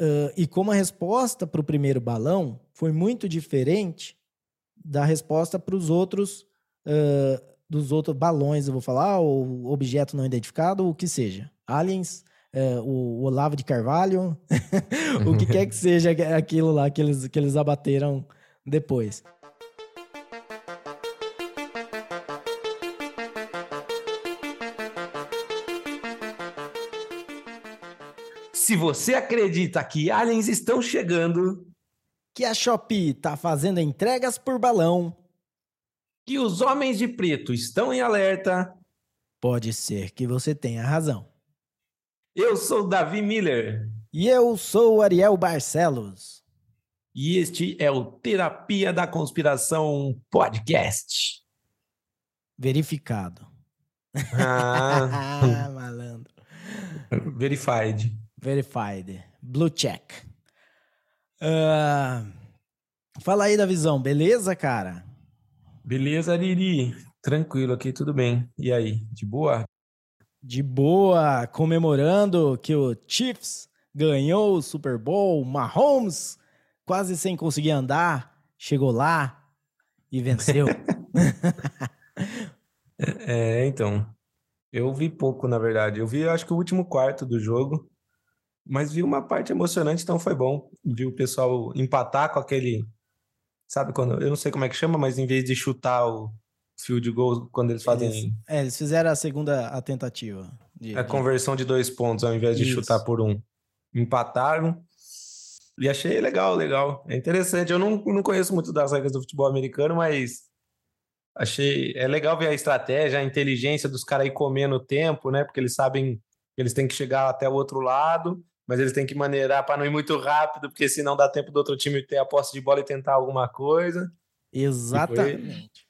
uh, e como a resposta para o primeiro balão foi muito diferente da resposta para os outros uh, dos outros balões, eu vou falar, ou objeto não identificado, o que seja. Aliens, uh, o, Olavo de Carvalho, o que quer que seja aquilo lá que eles, que eles abateram depois. Se você acredita que aliens estão chegando, que a Shopee está fazendo entregas por balão, que os homens de preto estão em alerta, pode ser que você tenha razão. Eu sou Davi Miller. E eu sou Ariel Barcelos. E este é o Terapia da Conspiração Podcast. Verificado. Ah, malandro. Verified. Verified. Blue check. Uh, fala aí da visão, beleza, cara? Beleza, Ariri. Tranquilo aqui, tudo bem. E aí, de boa? De boa, comemorando que o Chiefs ganhou o Super Bowl, Mahomes quase sem conseguir andar, chegou lá e venceu. é, então. Eu vi pouco, na verdade. Eu vi, acho que o último quarto do jogo. Mas vi uma parte emocionante, então foi bom. Vi o pessoal empatar com aquele. Sabe quando. Eu não sei como é que chama, mas em vez de chutar o field goal, quando eles fazem. Eles, é, eles fizeram a segunda a tentativa. De, a de... conversão de dois pontos, ao invés de Isso. chutar por um. Empataram. E achei legal, legal. É interessante. Eu não, não conheço muito das regras do futebol americano, mas achei. É legal ver a estratégia, a inteligência dos caras aí comendo o tempo, né? Porque eles sabem que eles têm que chegar até o outro lado mas eles têm que maneirar para não ir muito rápido, porque senão dá tempo do outro time ter a posse de bola e tentar alguma coisa. Exatamente. Foi,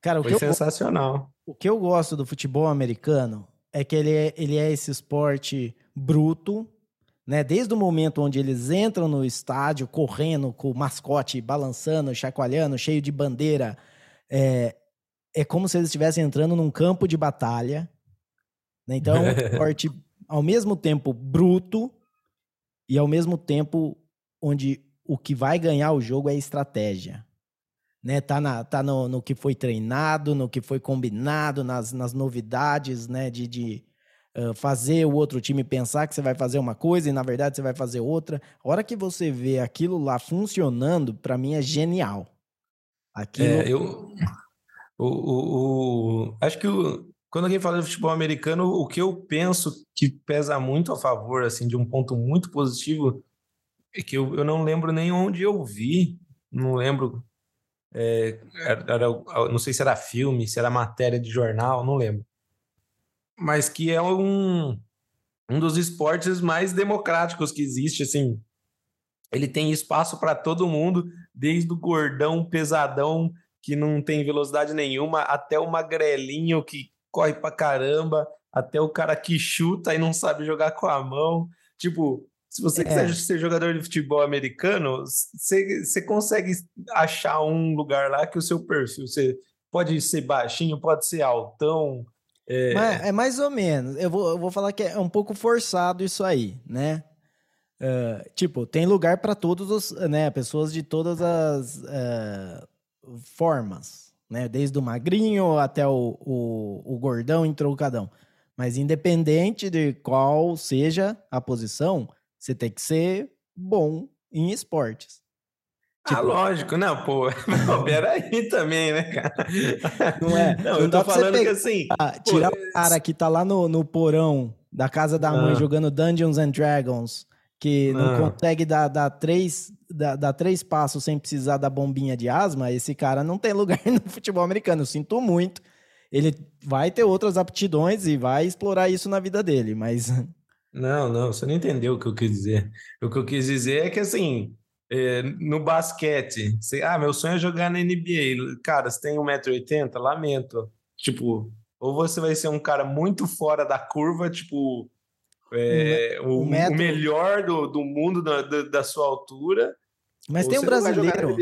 Cara, o foi que sensacional. Eu, o que eu gosto do futebol americano é que ele é, ele é esse esporte bruto, né? Desde o momento onde eles entram no estádio correndo com o mascote balançando, chacoalhando, cheio de bandeira, é, é como se eles estivessem entrando num campo de batalha. Né? Então, é um esporte ao mesmo tempo bruto, e ao mesmo tempo onde o que vai ganhar o jogo é estratégia. Né, tá na, tá no, no que foi treinado, no que foi combinado, nas, nas novidades, né, de, de uh, fazer o outro time pensar que você vai fazer uma coisa e na verdade você vai fazer outra. A hora que você vê aquilo lá funcionando, para mim é genial. Aquilo... É, eu, o, o, o, acho que o, quando alguém fala de futebol americano, o que eu penso que pesa muito a favor, assim, de um ponto muito positivo, é que eu, eu não lembro nem onde eu vi, não lembro, é, era, era, não sei se era filme, se era matéria de jornal, não lembro. Mas que é um, um dos esportes mais democráticos que existe, assim. Ele tem espaço para todo mundo, desde o gordão, pesadão, que não tem velocidade nenhuma, até o magrelinho que corre pra caramba, até o cara que chuta e não sabe jogar com a mão. Tipo, se você é. quiser ser jogador de futebol americano, você consegue achar um lugar lá que o seu perfil, você pode ser baixinho, pode ser altão. É, Mas, é mais ou menos. Eu vou, eu vou falar que é um pouco forçado isso aí, né? Uh, tipo, tem lugar para todos os, né? Pessoas de todas as uh, formas né? Desde o magrinho até o, o, o gordão entroncadão. Mas independente de qual seja a posição, você tem que ser bom em esportes. Ah, tipo, ah, lógico, não, pô. Não, peraí também, né, cara? Não é. Não, não eu tô falando pegar, que assim. tirar pô, o cara que tá lá no, no porão da casa da mãe ah. jogando Dungeons and Dragons, que não, não consegue dar, dar três dá, dá, três passos sem precisar da bombinha de asma, esse cara não tem lugar no futebol americano. Eu sinto muito. Ele vai ter outras aptidões e vai explorar isso na vida dele, mas. Não, não, você não entendeu o que eu quis dizer. O que eu quis dizer é que, assim, é, no basquete, você, ah, meu sonho é jogar na NBA. Cara, você tem 1,80m? Lamento. Tipo, ou você vai ser um cara muito fora da curva, tipo, é, o, o, metro... o, melhor do, do mundo da, da, da sua altura, mas tem um brasileiro.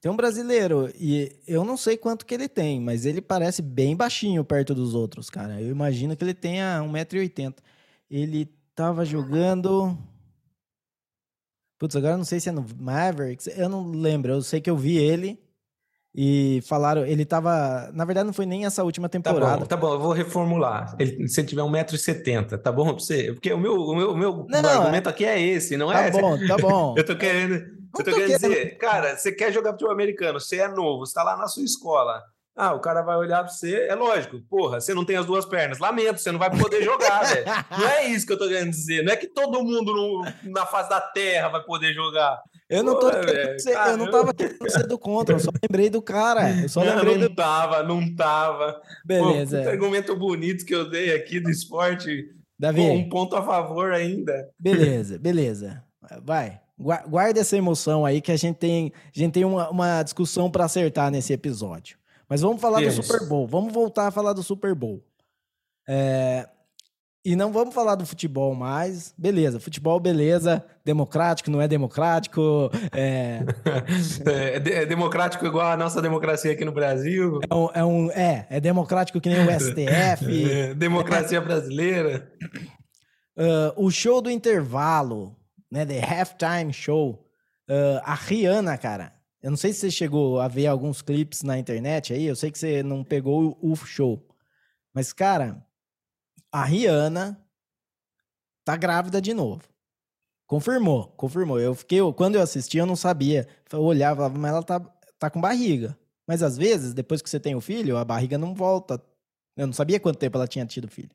Tem um brasileiro, e eu não sei quanto que ele tem, mas ele parece bem baixinho perto dos outros, cara. Eu imagino que ele tenha 1,80m. Ele tava jogando. Putz, agora eu não sei se é no Mavericks, eu não lembro. Eu sei que eu vi ele e falaram, ele tava. Na verdade, não foi nem essa última temporada. Tá bom, tá bom eu vou reformular. Ele, se ele tiver 1,70m, tá bom pra você? Porque o meu, o meu, o meu não, argumento é... aqui é esse, não tá é? Tá bom, tá bom. eu tô querendo. Eu tô, tô querendo dizer, cara, você quer jogar futebol americano, você é novo, você tá lá na sua escola. Ah, o cara vai olhar pra você, é lógico, porra, você não tem as duas pernas. Lamento, você não vai poder jogar, velho. Não é isso que eu tô querendo dizer. Não é que todo mundo no, na face da terra vai poder jogar. Eu não, tô, ser, eu não tava querendo ser do contra, eu só lembrei do cara. Eu só não, lembrei não do... tava, não tava. Beleza. Pô, argumento bonito que eu dei aqui do esporte. Davi. Um ponto a favor ainda. Beleza, beleza. Vai. Guarda essa emoção aí que a gente tem, a gente tem uma, uma discussão para acertar nesse episódio. Mas vamos falar do Super Bowl. Vamos voltar a falar do Super Bowl. É, e não vamos falar do futebol mais. Beleza, futebol, beleza. Democrático, não é democrático. É, é, é democrático igual a nossa democracia aqui no Brasil. É, um, é, um, é, é democrático que nem o STF. É, democracia brasileira. Uh, o show do intervalo, né? The Halftime Show. Uh, a Rihanna, cara. Eu não sei se você chegou a ver alguns clipes na internet aí. Eu sei que você não pegou o show. Mas, cara, a Rihanna tá grávida de novo. Confirmou, confirmou. Eu fiquei, quando eu assisti, eu não sabia. Eu olhava, mas ela tá, tá com barriga. Mas às vezes, depois que você tem o filho, a barriga não volta. Eu não sabia quanto tempo ela tinha tido filho.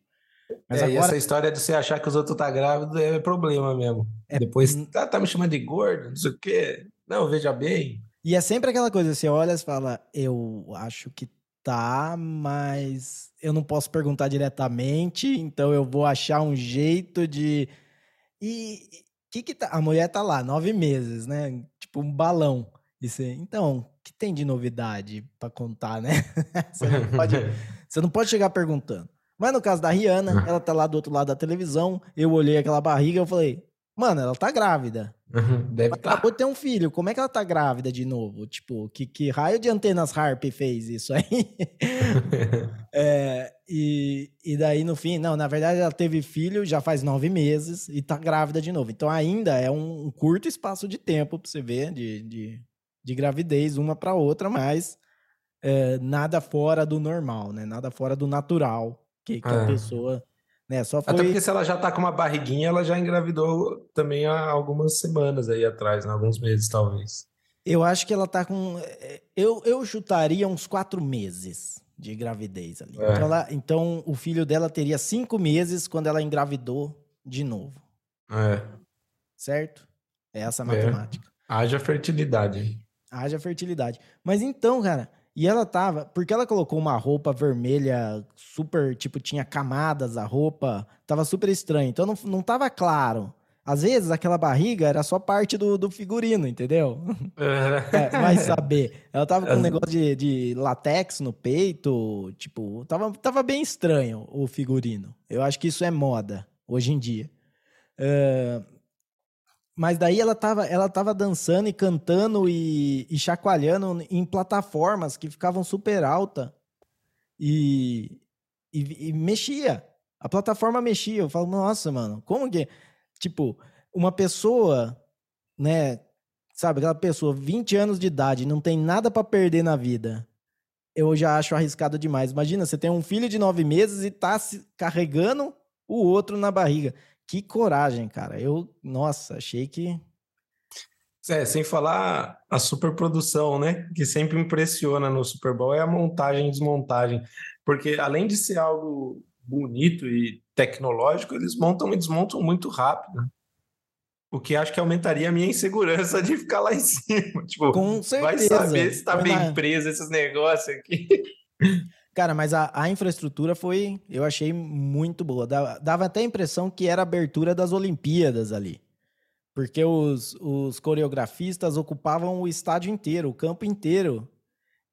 Mas é, agora... essa história de você achar que os outros tá grávido é problema mesmo. É... Depois, tá, tá me chamando de gordo, não sei o quê. Não, veja bem. E é sempre aquela coisa, você olha e fala, eu acho que tá, mas eu não posso perguntar diretamente, então eu vou achar um jeito de. E que que tá? A mulher tá lá, nove meses, né? Tipo um balão. Isso então, que tem de novidade para contar, né? você, não pode, você não pode chegar perguntando. Mas no caso da Rihanna, ela tá lá do outro lado da televisão, eu olhei aquela barriga e falei, mano, ela tá grávida. Deve estar. Tá. Acabou de ter um filho. Como é que ela tá grávida de novo? Tipo, que, que raio de antenas Harp fez isso aí? é, e, e daí, no fim, não, na verdade, ela teve filho já faz nove meses e tá grávida de novo. Então, ainda é um, um curto espaço de tempo pra você ver de, de, de gravidez uma para outra, mas é, nada fora do normal, né? Nada fora do natural que, que a é. pessoa né? Só foi... Até porque se ela já tá com uma barriguinha, ela já engravidou também há algumas semanas aí atrás, né? alguns meses talvez. Eu acho que ela tá com. Eh, eu, eu chutaria uns quatro meses de gravidez ali. É. Então, ela, então, o filho dela teria cinco meses quando ela engravidou de novo. É. Certo? É essa a é. matemática. É. Haja fertilidade. Haja fertilidade. Mas então, cara, e ela tava, porque ela colocou uma roupa vermelha super, tipo, tinha camadas a roupa, tava super estranho. Então não, não tava claro. Às vezes aquela barriga era só parte do, do figurino, entendeu? é, vai saber. Ela tava com um negócio de, de latex no peito, tipo, tava, tava bem estranho o figurino. Eu acho que isso é moda hoje em dia. Uh, mas daí ela tava, ela tava dançando e cantando e, e chacoalhando em plataformas que ficavam super alta e, e, e, mexia. A plataforma mexia. Eu falo, nossa, mano, como que. Tipo, uma pessoa, né? Sabe, aquela pessoa, 20 anos de idade, não tem nada para perder na vida. Eu já acho arriscado demais. Imagina, você tem um filho de nove meses e tá carregando o outro na barriga. Que coragem, cara. Eu, nossa, achei que. É, sem falar a superprodução, né? Que sempre impressiona no Super Bowl é a montagem e desmontagem. Porque além de ser algo bonito e tecnológico, eles montam e desmontam muito rápido. O que acho que aumentaria a minha insegurança de ficar lá em cima. Tipo, Com certeza. vai saber se tá bem preso esses negócios aqui. Cara, mas a, a, infraestrutura foi, eu achei muito boa. Dava, dava, até a impressão que era a abertura das Olimpíadas ali. Porque os, os coreografistas ocupavam o estádio inteiro, o campo inteiro.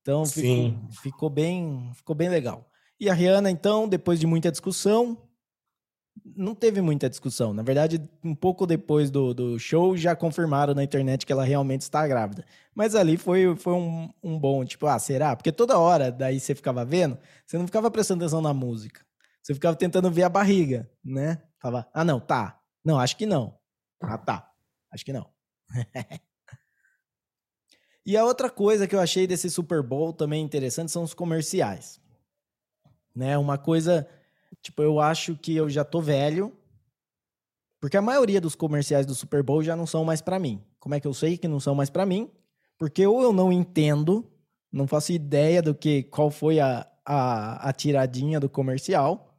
Então ficou, ficou, bem, ficou bem legal. E a Rihanna, então, depois de muita discussão, não teve muita discussão. Na verdade, um pouco depois do, do show, já confirmaram na internet que ela realmente está grávida. Mas ali foi, foi um, um bom, tipo, ah, será? Porque toda hora daí você ficava vendo, você não ficava prestando atenção na música. Você ficava tentando ver a barriga, né? Falava, ah, não, tá. Não, acho que não. Ah, tá. Acho que não. e a outra coisa que eu achei desse Super Bowl também interessante são os comerciais. Né? Uma coisa, tipo, eu acho que eu já tô velho, porque a maioria dos comerciais do Super Bowl já não são mais para mim. Como é que eu sei que não são mais para mim? Porque ou eu não entendo, não faço ideia do que qual foi a, a, a tiradinha do comercial,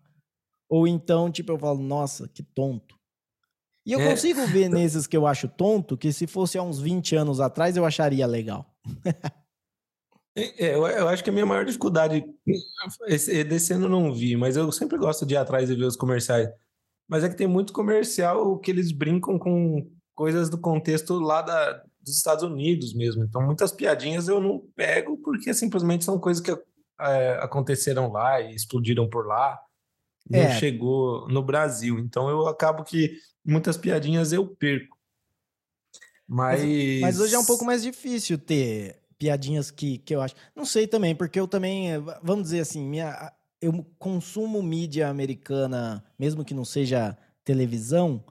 ou então, tipo, eu falo, nossa, que tonto. E eu é. consigo ver nesses que eu acho tonto, que se fosse há uns 20 anos atrás, eu acharia legal. é, eu, eu, acho que a minha maior dificuldade, esse, desse ano eu não vi, mas eu sempre gosto de ir atrás e ver os comerciais. Mas é que tem muito comercial que eles brincam com coisas do contexto lá da, dos Estados Unidos mesmo. Então, muitas piadinhas eu não pego porque simplesmente são coisas que é, aconteceram lá e explodiram por lá. Não é. chegou no Brasil. Então, eu acabo que muitas piadinhas eu perco. Mas... mas... mas hoje é um pouco mais difícil ter piadinhas que, que eu acho. Não sei também, porque eu também, vamos dizer assim, minha, eu consumo mídia americana, mesmo que não seja televisão,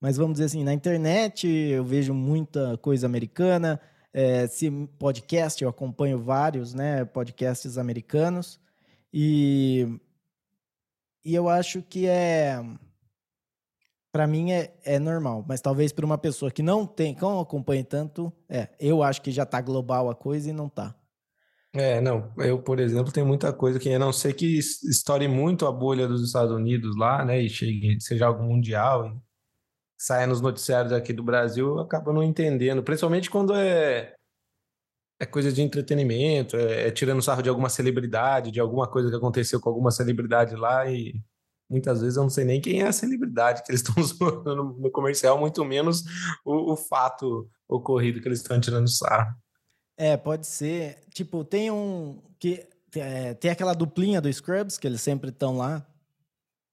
mas vamos dizer assim, na internet eu vejo muita coisa americana. É, se podcast, eu acompanho vários, né, podcasts americanos. E, e eu acho que é para mim é, é normal, mas talvez para uma pessoa que não tem, que não acompanha tanto, é, eu acho que já tá global a coisa e não tá. É, não, eu, por exemplo, tenho muita coisa que a não ser que estoure muito a bolha dos Estados Unidos lá, né, e chegue, seja algo mundial, saia nos noticiários aqui do Brasil, eu acabo não entendendo, principalmente quando é é coisa de entretenimento, é, é tirando sarro de alguma celebridade, de alguma coisa que aconteceu com alguma celebridade lá e muitas vezes eu não sei nem quem é a celebridade que eles estão usando no comercial, muito menos o, o fato ocorrido que eles estão tirando sarro. É, pode ser. Tipo, tem um. que é, Tem aquela duplinha do Scrubs, que eles sempre estão lá.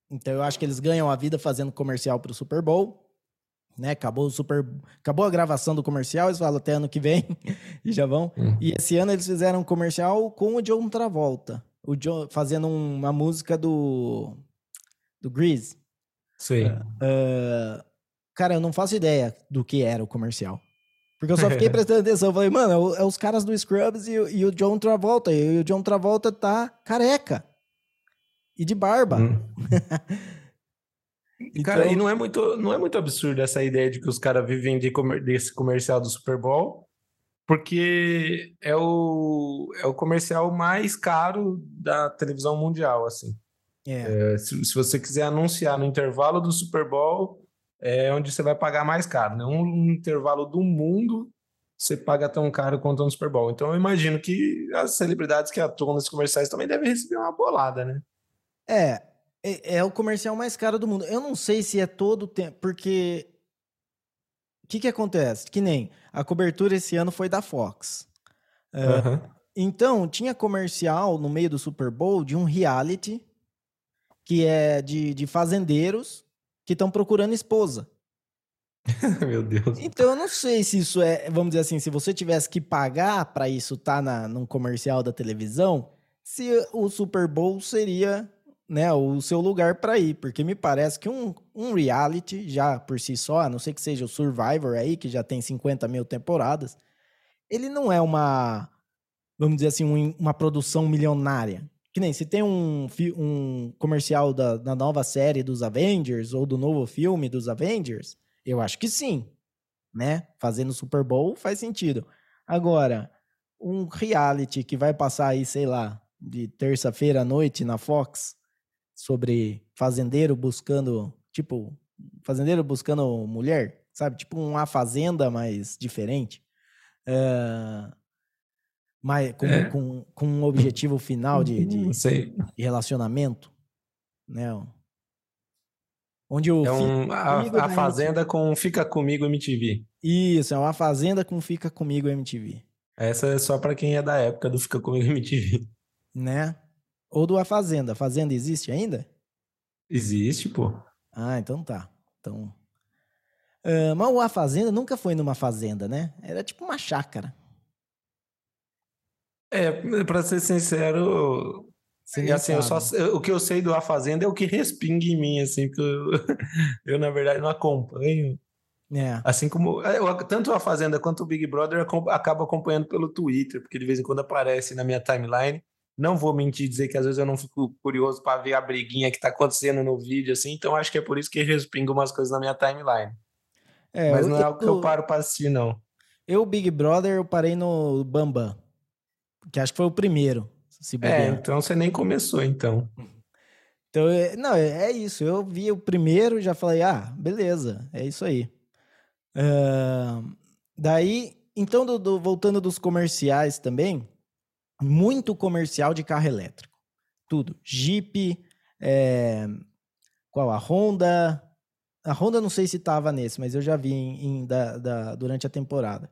Então eu acho que eles ganham a vida fazendo comercial para o Super Bowl. Né? Acabou o Super. Acabou a gravação do comercial, eles falam até ano que vem e já vão. Uhum. E esse ano eles fizeram um comercial com o John Travolta. O John fazendo uma música do do Grease. Sim. Uh, cara, eu não faço ideia do que era o comercial. Porque eu só fiquei prestando atenção. Eu falei, mano, é, é os caras do Scrubs e, e, o John Travolta. E o John Travolta tá careca. E de barba. Hum. então... Cara, e não é, muito, não é muito absurdo essa ideia de que os caras vivem de comer, desse comercial do Super Bowl, porque é o, é o comercial mais caro da televisão mundial, assim. É. É, se, se, você quiser anunciar no intervalo do Super Bowl, é onde você vai pagar mais caro. Né? Um intervalo do mundo, você paga tão caro quanto no Super Bowl. Então eu imagino que as celebridades que atuam nesses comerciais também devem receber uma bolada, né? É, é, é o comercial mais caro do mundo. Eu não sei se é todo o tempo, porque o que, que acontece? Que nem a cobertura esse ano foi da Fox. Uhum. então, tinha comercial no meio do Super Bowl de um reality que é de, de fazendeiros que estão procurando esposa. Meu Deus. Então eu não sei se isso é, vamos dizer assim, se você tivesse que pagar para isso estar tá num comercial da televisão, se o Super Bowl seria né, o seu lugar para ir, porque me parece que um, um reality já por si só, a não ser que seja o Survivor aí, que já tem 50 mil temporadas, ele não é uma, vamos dizer assim, um, uma produção milionária. Que nem se tem um, um comercial da, da nova série dos Avengers ou do novo filme dos Avengers, eu acho que sim. Né? Fazendo Super Bowl faz sentido. Agora, um reality que vai passar aí, sei lá, de terça-feira à noite na Fox sobre fazendeiro buscando, tipo, fazendeiro buscando mulher, sabe? Tipo uma fazenda, mas diferente. Uh, mas com, é. com, com um objetivo final de, de, de, relacionamento, né? Onde o é um, a, a Fazenda MTV. com Fica Comigo MTV. Isso, é uma Fazenda com Fica Comigo MTV. Essa é só para quem é da época do Fica Comigo MTV. Né? Ou do A Fazenda. A Fazenda existe ainda? Existe, pô. Ah, então tá. Então. Uh, mas o A Fazenda nunca foi numa fazenda, né? Era tipo uma chácara. É, para ser sincero, e assim, eu só, o que eu sei do A Fazenda é o que respinga em mim, assim, porque eu, eu, na verdade não acompanho. É. Assim como é, tanto a Fazenda quanto o Big Brother acabo acompanhando pelo Twitter, porque de vez em quando aparece na minha timeline. Não vou mentir dizer que às vezes eu não fico curioso para ver a briguinha que tá acontecendo no vídeo, assim, então acho que é por isso que respingo umas coisas na minha timeline. É, Mas não é algo que eu paro para assistir, não. Eu, Big Brother, eu parei no Bambam, que acho que foi o primeiro. é, então você nem começou, então. Então, é, não, é, é isso. Eu vi o primeiro já falei, ah, beleza, é isso aí. Uh, daí, então, do, do, voltando dos comerciais também, muito comercial de carro elétrico. Tudo. Jeep, é, qual? A Honda. A Honda não sei se estava nesse, mas eu já vi em, em, da, da, durante a temporada.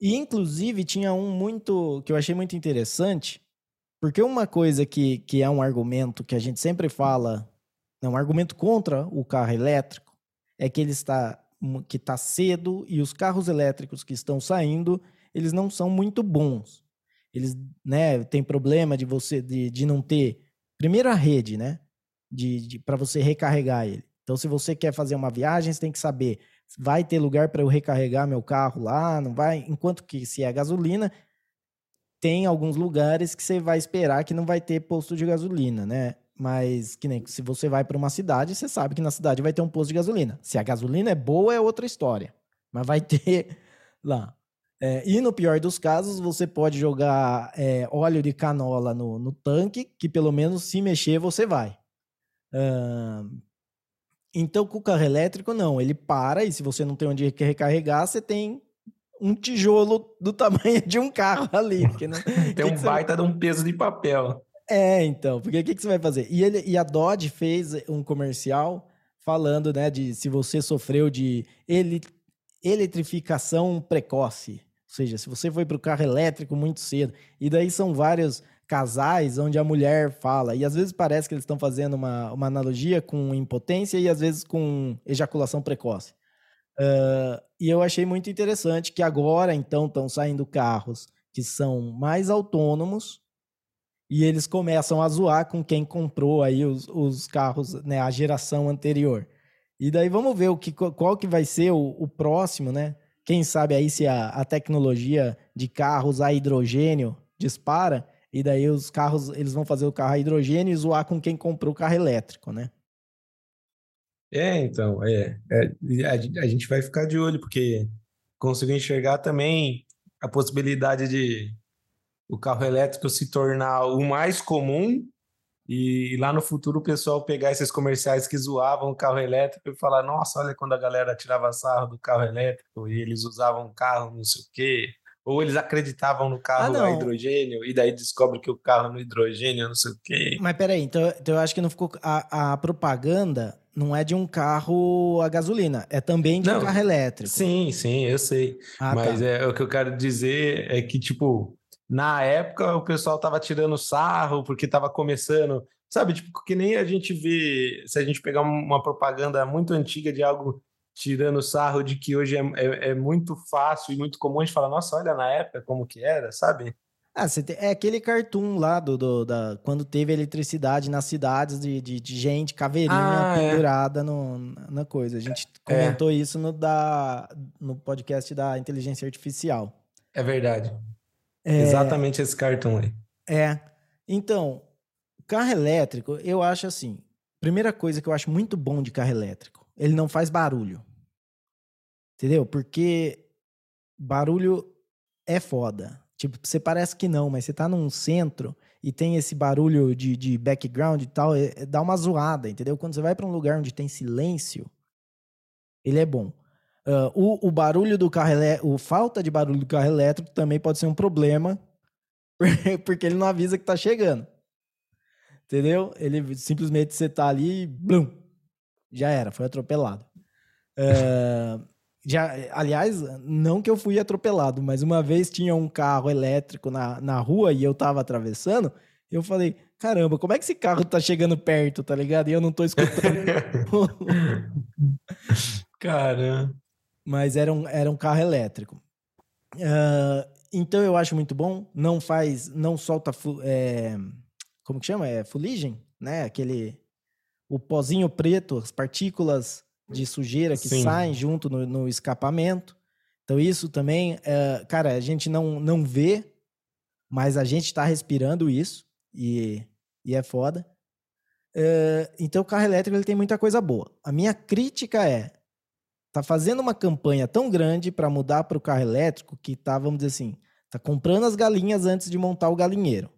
E, inclusive, tinha um muito que eu achei muito interessante, porque uma coisa que, que é um argumento que a gente sempre fala, é um argumento contra o carro elétrico, é que ele está que está cedo e os carros elétricos que estão saindo, eles não são muito bons. Eles, né, tem problema de você de, de não ter primeiro a rede, né, de, de para você recarregar ele. Então, se você quer fazer uma viagem, você tem que saber vai ter lugar para eu recarregar meu carro lá, não vai. Enquanto que se é gasolina, tem alguns lugares que você vai esperar que não vai ter posto de gasolina, né? Mas que nem se você vai para uma cidade, você sabe que na cidade vai ter um posto de gasolina. Se a gasolina é boa, é outra história. Mas vai ter lá. É, e no pior dos casos, você pode jogar é, óleo de canola no, no, tanque, que pelo menos se mexer você vai. Uh, então, com o carro elétrico, não. Ele para e se você não tem onde recarregar, você tem um tijolo do tamanho de um carro ali. Não... tem que um que baita você... de um peso de papel. É, então, porque o que, que você vai fazer? E, ele, e a Dodge fez um comercial falando, né, de se você sofreu de ele, eletrificação precoce. Ou seja, se você foi para o carro elétrico muito cedo. E daí são vários casais onde a mulher fala. E às vezes parece que eles estão fazendo uma, uma analogia com impotência e às vezes com ejaculação precoce. Uh, e eu achei muito interessante que agora, então, estão saindo carros que são mais autônomos e eles começam a zoar com quem comprou aí os, os carros, né, a geração anterior. E daí vamos ver o que, qual que vai ser o, o próximo, né? Quem sabe aí se a, a tecnologia de carros a hidrogênio dispara e daí os carros, eles vão fazer o carro a hidrogênio e zoar com quem comprou o carro elétrico, né? É, então, é, é a, a gente vai ficar de olho, porque consigo enxergar também a possibilidade de o carro elétrico se tornar o mais comum e lá no futuro o pessoal pegar esses comerciais que zoavam o carro elétrico e falar: nossa, olha quando a galera tirava sarro do carro elétrico e eles usavam carro não sei o quê. Ou eles acreditavam no carro ah, a hidrogênio e daí descobre que o carro no hidrogênio não sei o quê. Mas peraí, então, então eu acho que não ficou. A, a propaganda não é de um carro a gasolina, é também de não, um carro elétrico. Sim, sim, eu sei. Ah, Mas tá. é, o que eu quero dizer é que, tipo, na época o pessoal tava tirando sarro porque tava começando. Sabe, tipo, que nem a gente vê, se a gente pegar uma propaganda muito antiga de algo tirando sarro de que hoje é, é, é, muito fácil e muito comum a gente falar, nossa, olha na época como que era, sabe? Ah, tem, é aquele cartoon lá do, do, da, quando teve eletricidade nas cidades de, de, de gente, caveirinha ah, é. pendurada é. no, na coisa. A gente é. comentou isso no, da, no podcast da inteligência artificial. É verdade. É. Exatamente esse cartão aí. É. Então, carro elétrico, eu acho assim. Primeira coisa que eu acho muito bom de carro elétrico ele não faz barulho. Entendeu? Porque barulho é foda. Tipo, você parece que não, mas você tá num centro e tem esse barulho de, de background e tal, é, é, dá uma zoada, entendeu? Quando você vai para um lugar onde tem silêncio, ele é bom. Uh, o, o barulho do carro elétrico, falta de barulho do carro elétrico também pode ser um problema, porque ele não avisa que tá chegando. Entendeu? Ele simplesmente você tá ali e blum, já era, foi atropelado. Uh, já, aliás, não que eu fui atropelado, mas uma vez tinha um carro elétrico na, na rua e eu tava atravessando, eu falei, caramba, como é que esse carro tá chegando perto, tá ligado? E eu não tô escutando. caramba. Mas era um, era um carro elétrico. Uh, então eu acho muito bom, não faz, não solta, é, como que chama? É fuligem, né? Aquele o pozinho preto, as partículas de sujeira que Sim. saem junto no, no, escapamento. Então, isso também, é, cara, a gente não, não vê, mas a gente está respirando isso e, e é foda. É, então, o carro elétrico ele tem muita coisa boa. A minha crítica é: tá fazendo uma campanha tão grande para mudar para o carro elétrico que tá, vamos dizer assim, tá comprando as galinhas antes de montar o galinheiro.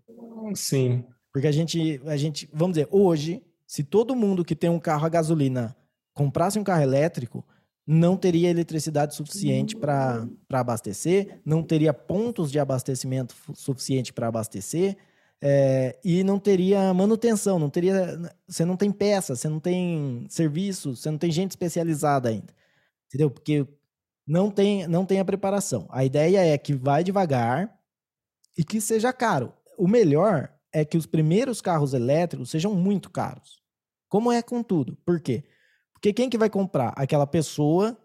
Sim. Porque a gente, a gente, vamos dizer, hoje, se todo mundo que tem um carro a gasolina comprasse um carro elétrico, não teria eletricidade suficiente para abastecer, não teria pontos de abastecimento suficiente para abastecer, é, e não teria manutenção, não teria. Você não tem peça, você não tem serviço, você não tem gente especializada ainda. Entendeu? Porque não tem, não tem a preparação. A ideia é que vai devagar e que seja caro. O melhor é que os primeiros carros elétricos sejam muito caros. Como é com tudo. Por quê? Porque quem que vai comprar? Aquela pessoa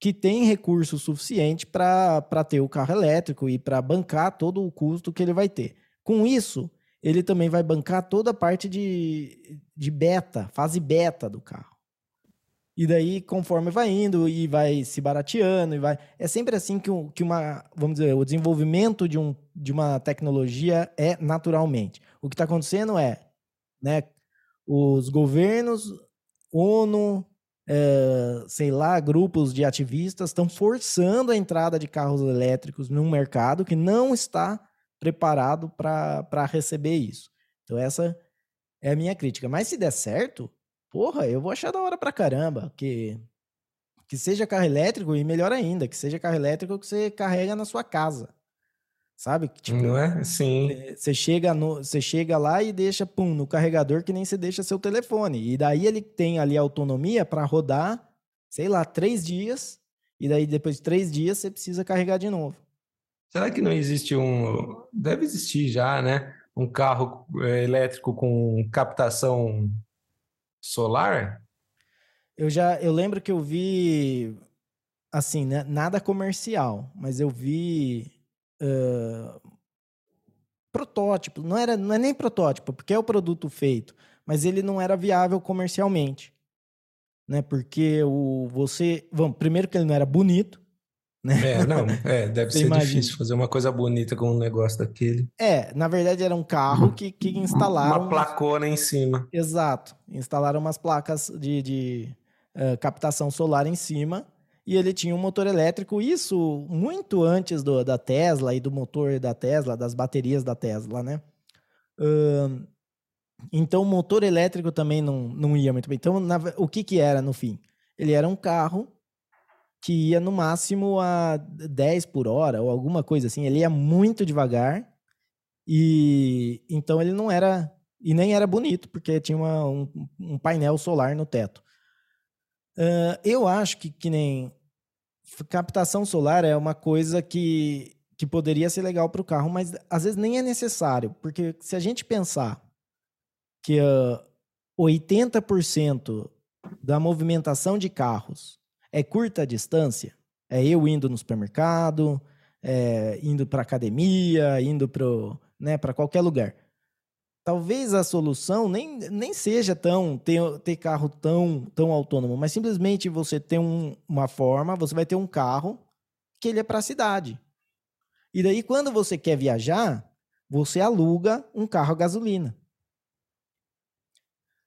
que tem recurso suficiente para ter o carro elétrico e para bancar todo o custo que ele vai ter. Com isso, ele também vai bancar toda a parte de, de beta, fase beta do carro. E daí, conforme vai indo e vai se barateando, e vai. É sempre assim que, que uma. Vamos dizer, o desenvolvimento de, um, de uma tecnologia é naturalmente. O que está acontecendo é, né, os governos, ONU, é, sei lá, grupos de ativistas estão forçando a entrada de carros elétricos num mercado que não está preparado para receber isso. Então, essa é a minha crítica. Mas se der certo, porra, eu vou achar da hora pra caramba, que que seja carro elétrico e melhor ainda, que seja carro elétrico que você carrega na sua casa. Sabe? Tipo, não é? Sim. Você chega, no, você chega lá e deixa pum, no carregador que nem você deixa seu telefone. E daí ele tem ali autonomia para rodar, sei lá, três dias. E daí depois de três dias você precisa carregar de novo. Será que não existe um. Deve existir já, né? Um carro eh, elétrico com captação solar? Eu já, eu lembro que eu vi, assim, né, nada comercial, mas eu vi uh, protótipo. Não era, não é nem protótipo, porque é o produto feito, mas ele não era viável comercialmente, né? Porque o você, vamos, primeiro que ele não era bonito, né? É, não, é, deve ser imagina. difícil fazer uma coisa bonita com um negócio daquele. É, na verdade era um carro que, que instalaram... Uma placona em cima. Exato, instalaram umas placas de, de uh, captação solar em cima e ele tinha um motor elétrico, isso muito antes do, da Tesla e do motor da Tesla, das baterias da Tesla, né? Uh, então o motor elétrico também não, não ia muito bem. Então na, o que que era no fim? Ele era um carro que ia no máximo a 10 por hora ou alguma coisa assim. Ele ia muito devagar e então ele não era e nem era bonito porque tinha uma, um, um, painel solar no teto. Uh, eu acho que, que nem captação solar é uma coisa que, que poderia ser legal para o carro, mas às vezes nem é necessário, porque se a gente pensar que uh, 80% da movimentação de carros é curta distância. É eu indo no supermercado, é, indo para academia, indo para né, qualquer lugar. Talvez a solução nem, nem seja tão ter, ter carro tão, tão autônomo, mas simplesmente você ter um, uma forma, você vai ter um carro que ele é para a cidade. E daí, quando você quer viajar, você aluga um carro a gasolina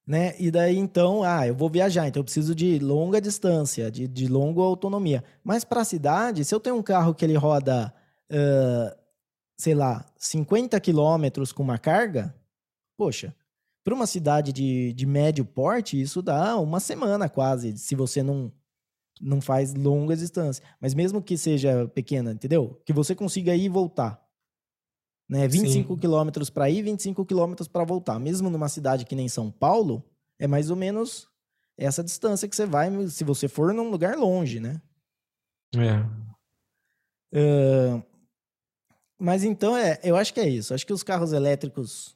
né? E daí então, ah, eu vou viajar, então eu preciso de longa distância, de, de longa autonomia. Mas para a cidade, se eu tenho um carro que ele roda, uh, sei lá, 50 quilômetros com uma carga, poxa, para uma cidade de, de médio porte, isso dá uma semana quase, se você não, não faz longas distâncias. Mas mesmo que seja pequena, entendeu? Que você consiga ir e voltar. Né? 25 quilômetros para ir, 25 quilômetros para voltar. Mesmo numa cidade que nem São Paulo, é mais ou menos essa distância que você vai se você for num lugar longe, né? É. Uh, mas então, é, eu acho que é isso. Acho que os carros elétricos,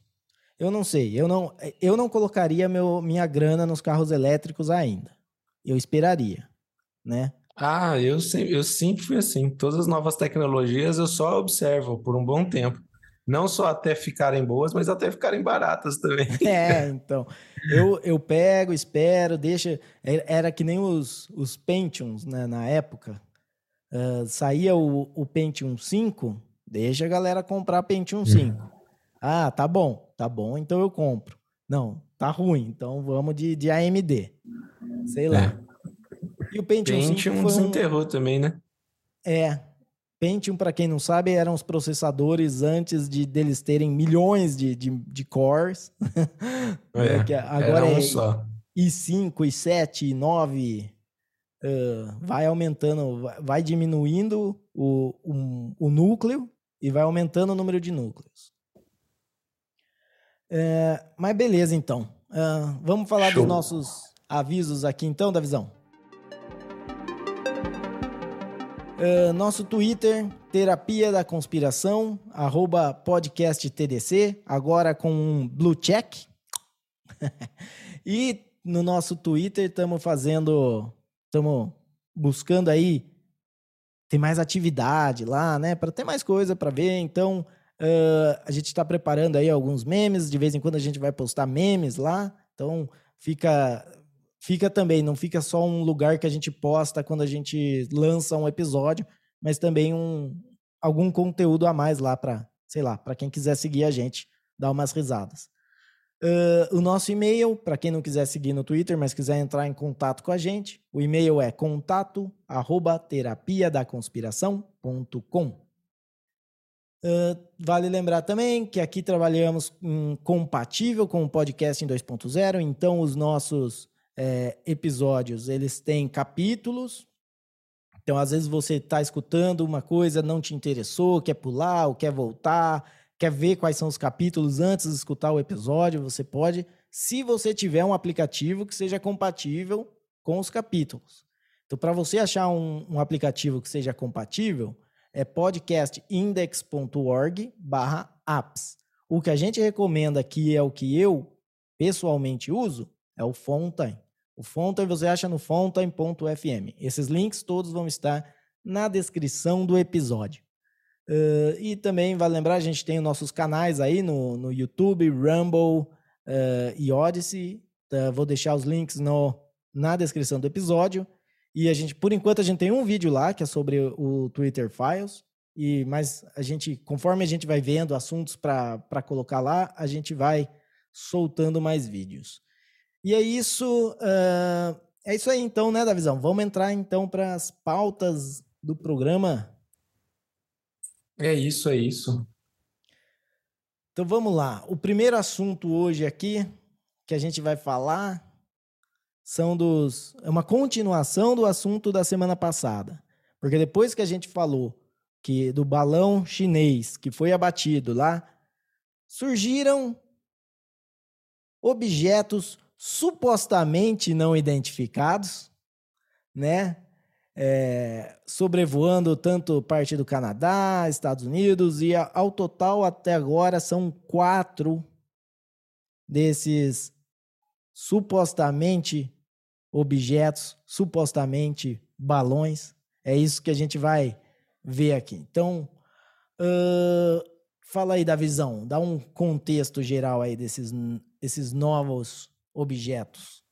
eu não sei. Eu não, eu não colocaria meu, minha grana nos carros elétricos ainda. Eu esperaria, né? Ah, eu eu sempre fui assim. Todas as novas tecnologias eu só observo por um bom tempo. Não só até ficarem boas, mas até ficarem baratas também. É, então. Eu, eu pego, espero, deixa. Era que nem os, os Pentiums né, na época. Uh, saía o, o Pentium 5, deixa a galera comprar Pentium 5. Hum. Ah, tá bom, tá bom, então eu compro. Não, tá ruim, então vamos de, de AMD. Sei lá. É. E o Pentium, Pentium 5 desenterrou um... também, né? É, Pentium, para quem não sabe, eram os processadores antes de deles terem milhões de, de, de cores. É, que agora um é só. i5, i7, i9. Uh, vai aumentando, vai diminuindo o, o, o, núcleo e vai aumentando o número de núcleos. Uh, mas beleza, então. Uh, vamos falar Show. dos nossos avisos aqui, então, da visão. Uh, nosso Twitter, Terapia da Conspiração, arroba podcast TDC, agora com um blue check. e no nosso Twitter estamos fazendo, estamos buscando aí, tem mais atividade lá, né? Para ter mais coisa para ver. Então, uh, a gente está preparando aí alguns memes, de vez em quando a gente vai postar memes lá. Então, fica fica também, não fica só um lugar que a gente posta quando a gente lança um episódio, mas também um algum conteúdo a mais lá para, sei lá, para quem quiser seguir a gente, dar umas risadas. Uh, o nosso e-mail, para quem não quiser seguir no Twitter, mas quiser entrar em contato com a gente, o e-mail é contato arroba terapia da. Uh, vale lembrar também que aqui trabalhamos um compatível com o podcast em 2.0, então os nossos é, episódios, eles têm capítulos. Então, às vezes você está escutando uma coisa, não te interessou, quer pular ou quer voltar, quer ver quais são os capítulos antes de escutar o episódio, você pode, se você tiver um aplicativo que seja compatível com os capítulos. Então, para você achar um, um, aplicativo que seja compatível, é podcastindex.org/apps. O que a gente recomenda aqui é o que eu pessoalmente uso, é o Fontaine. O Fontaine você acha no fontaine.fm. Esses links todos vão estar na descrição do episódio. Uh, e também vale lembrar, a gente tem nossos canais aí no, no YouTube, Rumble uh, e Odyssey. Uh, vou deixar os links no, na descrição do episódio. E a gente, por enquanto, a gente tem um vídeo lá que é sobre o Twitter Files. E mas a gente, conforme a gente vai vendo assuntos para colocar lá, a gente vai soltando mais vídeos. E é isso. Uh, é isso aí, então, né, Davizão? Vamos entrar então para as pautas do programa. É isso, é isso. Então vamos lá. O primeiro assunto hoje aqui que a gente vai falar são dos é uma continuação do assunto da semana passada. Porque depois que a gente falou que do balão chinês que foi abatido lá, surgiram objetos supostamente não identificados, né? É, sobrevoando tanto parte do Canadá, Estados Unidos, e ao total até agora são quatro desses supostamente objetos, supostamente balões. É isso que a gente vai ver aqui. Então, uh, fala aí da visão, dá um contexto geral aí desses, desses novos objetos?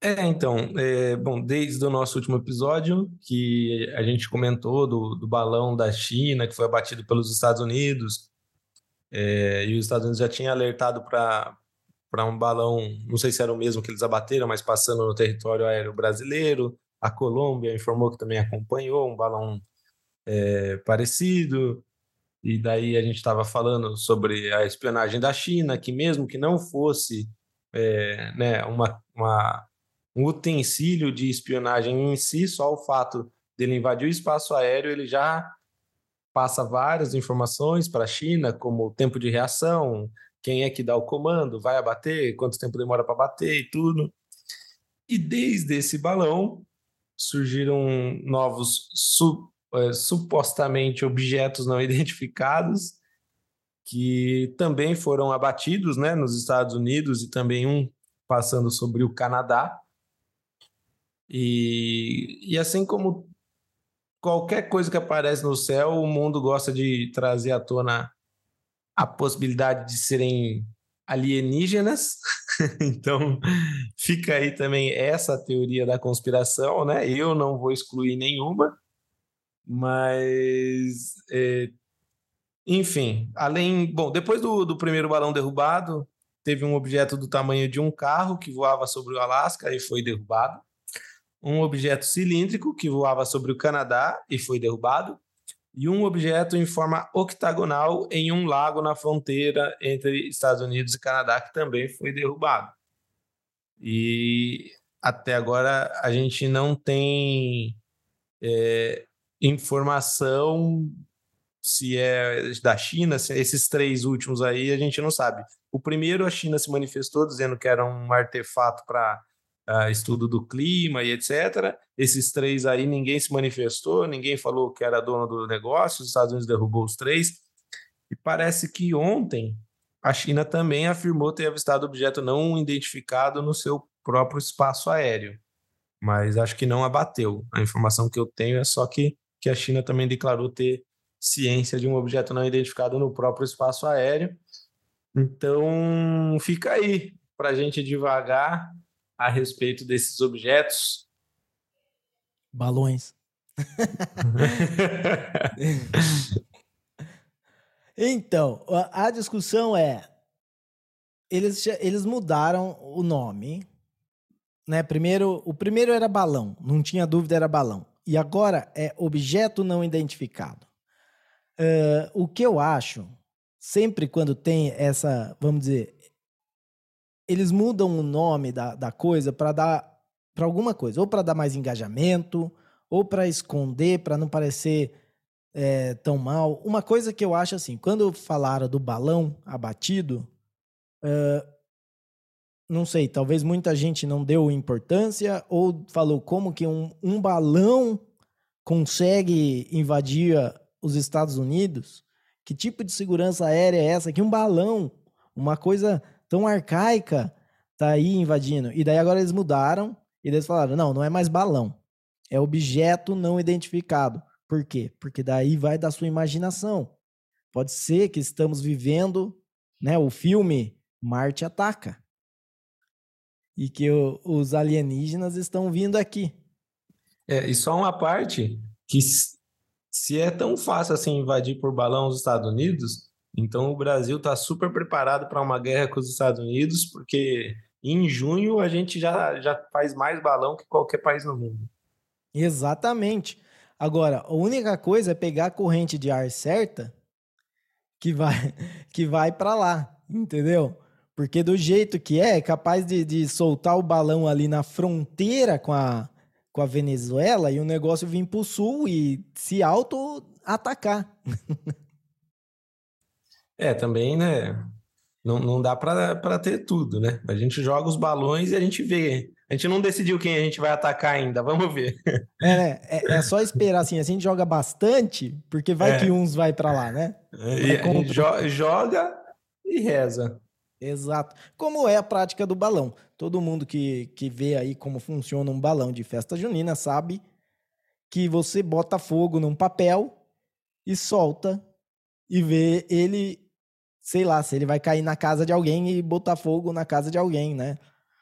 É, então, é, bom, desde o nosso último episódio, que a gente comentou do, do balão da China, que foi abatido pelos Estados Unidos, é, e os Estados Unidos já tinham alertado para um balão, não sei se era o mesmo que eles abateram, mas passando no território aéreo brasileiro. A Colômbia informou que também acompanhou um balão é, parecido. E daí a gente estava falando sobre a espionagem da China, que mesmo que não fosse é, né, uma, uma, um utensílio de espionagem em si, só o fato dele invadir o espaço aéreo, ele já passa várias informações para a China, como o tempo de reação, quem é que dá o comando, vai abater, quanto tempo demora para bater e tudo. E desde esse balão surgiram novos su, é, supostamente objetos não identificados que também foram abatidos né, nos Estados Unidos e também um passando sobre o Canadá. E, e assim como qualquer coisa que aparece no céu, o mundo gosta de trazer à tona a possibilidade de serem alienígenas. então, fica aí também essa teoria da conspiração, né? Eu não vou excluir nenhuma, mas é, enfim, além, bom, depois do, do primeiro balão derrubado, teve um objeto do tamanho de um carro que voava sobre o Alasca e foi derrubado. Um objeto cilíndrico que voava sobre o Canadá e foi derrubado e um objeto em forma octagonal em um lago na fronteira entre Estados Unidos e Canadá, que também foi derrubado. E até agora a gente não tem é, informação se é da China, se é esses três últimos aí, a gente não sabe. O primeiro, a China se manifestou dizendo que era um artefato para uh, estudo do clima e etc. Esses três aí ninguém se manifestou, ninguém falou que era dono do negócio, os Estados Unidos derrubou os três. E parece que ontem a China também afirmou ter avistado objeto não identificado no seu próprio espaço aéreo. Mas acho que não abateu. A informação que eu tenho é só que, que a China também declarou ter ciência de um objeto não identificado no próprio espaço aéreo. Então, fica aí para a gente devagar a respeito desses objetos? Balões. então, a discussão é: eles, eles mudaram o nome. Né? Primeiro, o primeiro era balão, não tinha dúvida, era balão. E agora é objeto não identificado. Uh, o que eu acho, sempre quando tem essa, vamos dizer, eles mudam o nome da, da coisa para dar para alguma coisa, ou para dar mais engajamento, ou para esconder, para não parecer é, tão mal. Uma coisa que eu acho assim, quando falaram do balão abatido, uh, não sei, talvez muita gente não deu importância ou falou como que um, um balão consegue invadir os Estados Unidos? Que tipo de segurança aérea é essa? Que um balão, uma coisa tão arcaica tá aí invadindo. E daí agora eles mudaram e eles falaram: não, não é mais balão, é objeto não identificado. Por quê? Porque daí vai da sua imaginação. Pode ser que estamos vivendo né, o filme Marte Ataca. E que o, os alienígenas estão vindo aqui. É, e só uma parte que se é tão fácil assim invadir por balão os Estados Unidos, então o Brasil está super preparado para uma guerra com os Estados Unidos, porque em junho a gente já, já faz mais balão que qualquer país no mundo. Exatamente. Agora, a única coisa é pegar a corrente de ar certa que vai que vai para lá, entendeu? Porque do jeito que é, é capaz de, de soltar o balão ali na fronteira com a, com a Venezuela e o negócio vir para o sul e se auto-atacar. É, também, né? Não, não dá para ter tudo, né? A gente joga os balões e a gente vê. A gente não decidiu quem a gente vai atacar ainda, vamos ver. É, né? é, é só esperar assim, a gente joga bastante, porque vai é. que uns vai para lá, né? E gente jo joga e reza. Exato. Como é a prática do balão. Todo mundo que, que vê aí como funciona um balão de festa junina sabe que você bota fogo num papel e solta e vê ele sei lá, se ele vai cair na casa de alguém e botar fogo na casa de alguém, né?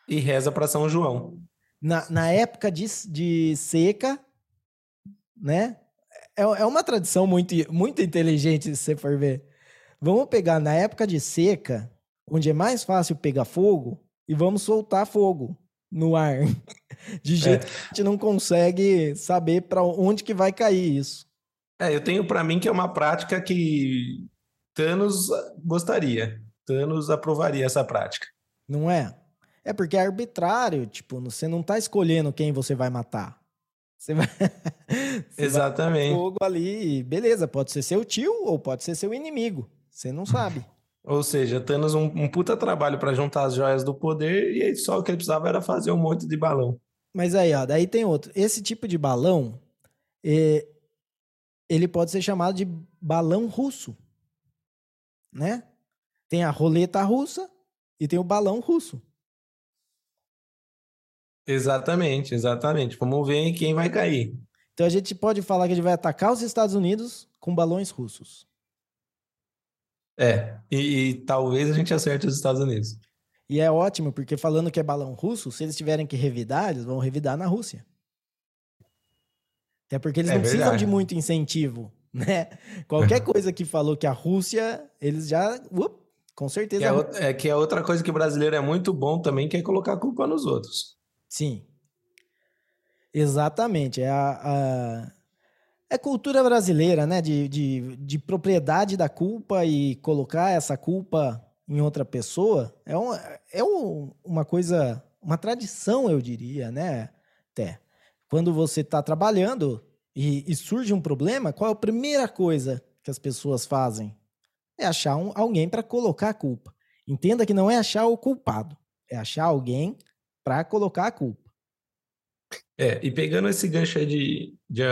E reza para São João. Na, na época de, de seca, né? É, é uma tradição muito, muito inteligente, se você for ver. Vamos pegar na época de seca, onde é mais fácil pegar fogo, e vamos soltar fogo no ar. De jeito é. que a gente não consegue saber para onde que vai cair isso. É, eu tenho para mim que é uma prática que Thanos gostaria. Thanos aprovaria essa prática. Não é? É porque é arbitrário, tipo, você não tá escolhendo quem você vai matar. Você vai. você Exatamente. Vai fogo ali, beleza, pode ser seu tio ou pode ser seu inimigo. Você não sabe. Ou seja, Thanos um, um puta trabalho para juntar as joias do poder e só o que ele precisava era fazer um monte de balão. Mas aí, ó, daí tem outro. Esse tipo de balão, é, ele pode ser chamado de balão russo né? Tem a roleta russa e tem o balão russo. Exatamente, exatamente. Vamos ver quem vai cair. Então a gente pode falar que a gente vai atacar os Estados Unidos com balões russos. É, e, e, talvez a gente acerte os Estados Unidos. E é ótimo, porque falando que é balão russo, se eles tiverem que revidar, eles vão revidar na Rússia. Até porque eles é não verdade. precisam de muito incentivo, né? Qualquer coisa que falou que a Rússia, eles já. Uh, com certeza. Que é, outra, é que é outra coisa que o brasileiro é muito bom também, que é colocar a culpa nos outros. Sim. Exatamente. É a, a é cultura brasileira, né? De, de, de propriedade da culpa e colocar essa culpa em outra pessoa. É, um, é um, uma coisa, uma tradição, eu diria, né? Até. Quando você está trabalhando e, e, surge um problema, qual é a primeira coisa que as pessoas fazem? É achar um, alguém para colocar a culpa. Entenda que não é achar o culpado, é achar alguém para colocar a culpa. É, e pegando esse gancho aí de, de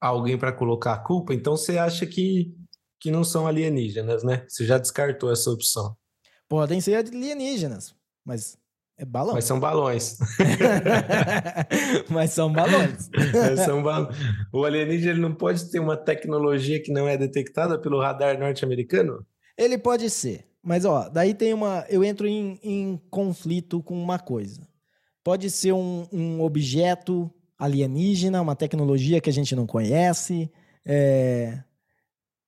alguém para colocar a culpa, então você acha que, que não são alienígenas, né? Você já descartou essa opção. Podem ser alienígenas, mas é balão. Mas são balões. mas são balões. mas são balões. O alienígena não pode ter uma tecnologia que não é detectada pelo radar norte-americano? Ele pode ser. Mas, ó, daí tem uma. Eu entro em, em conflito com uma coisa. Pode ser um, um objeto alienígena, uma tecnologia que a gente não conhece, é,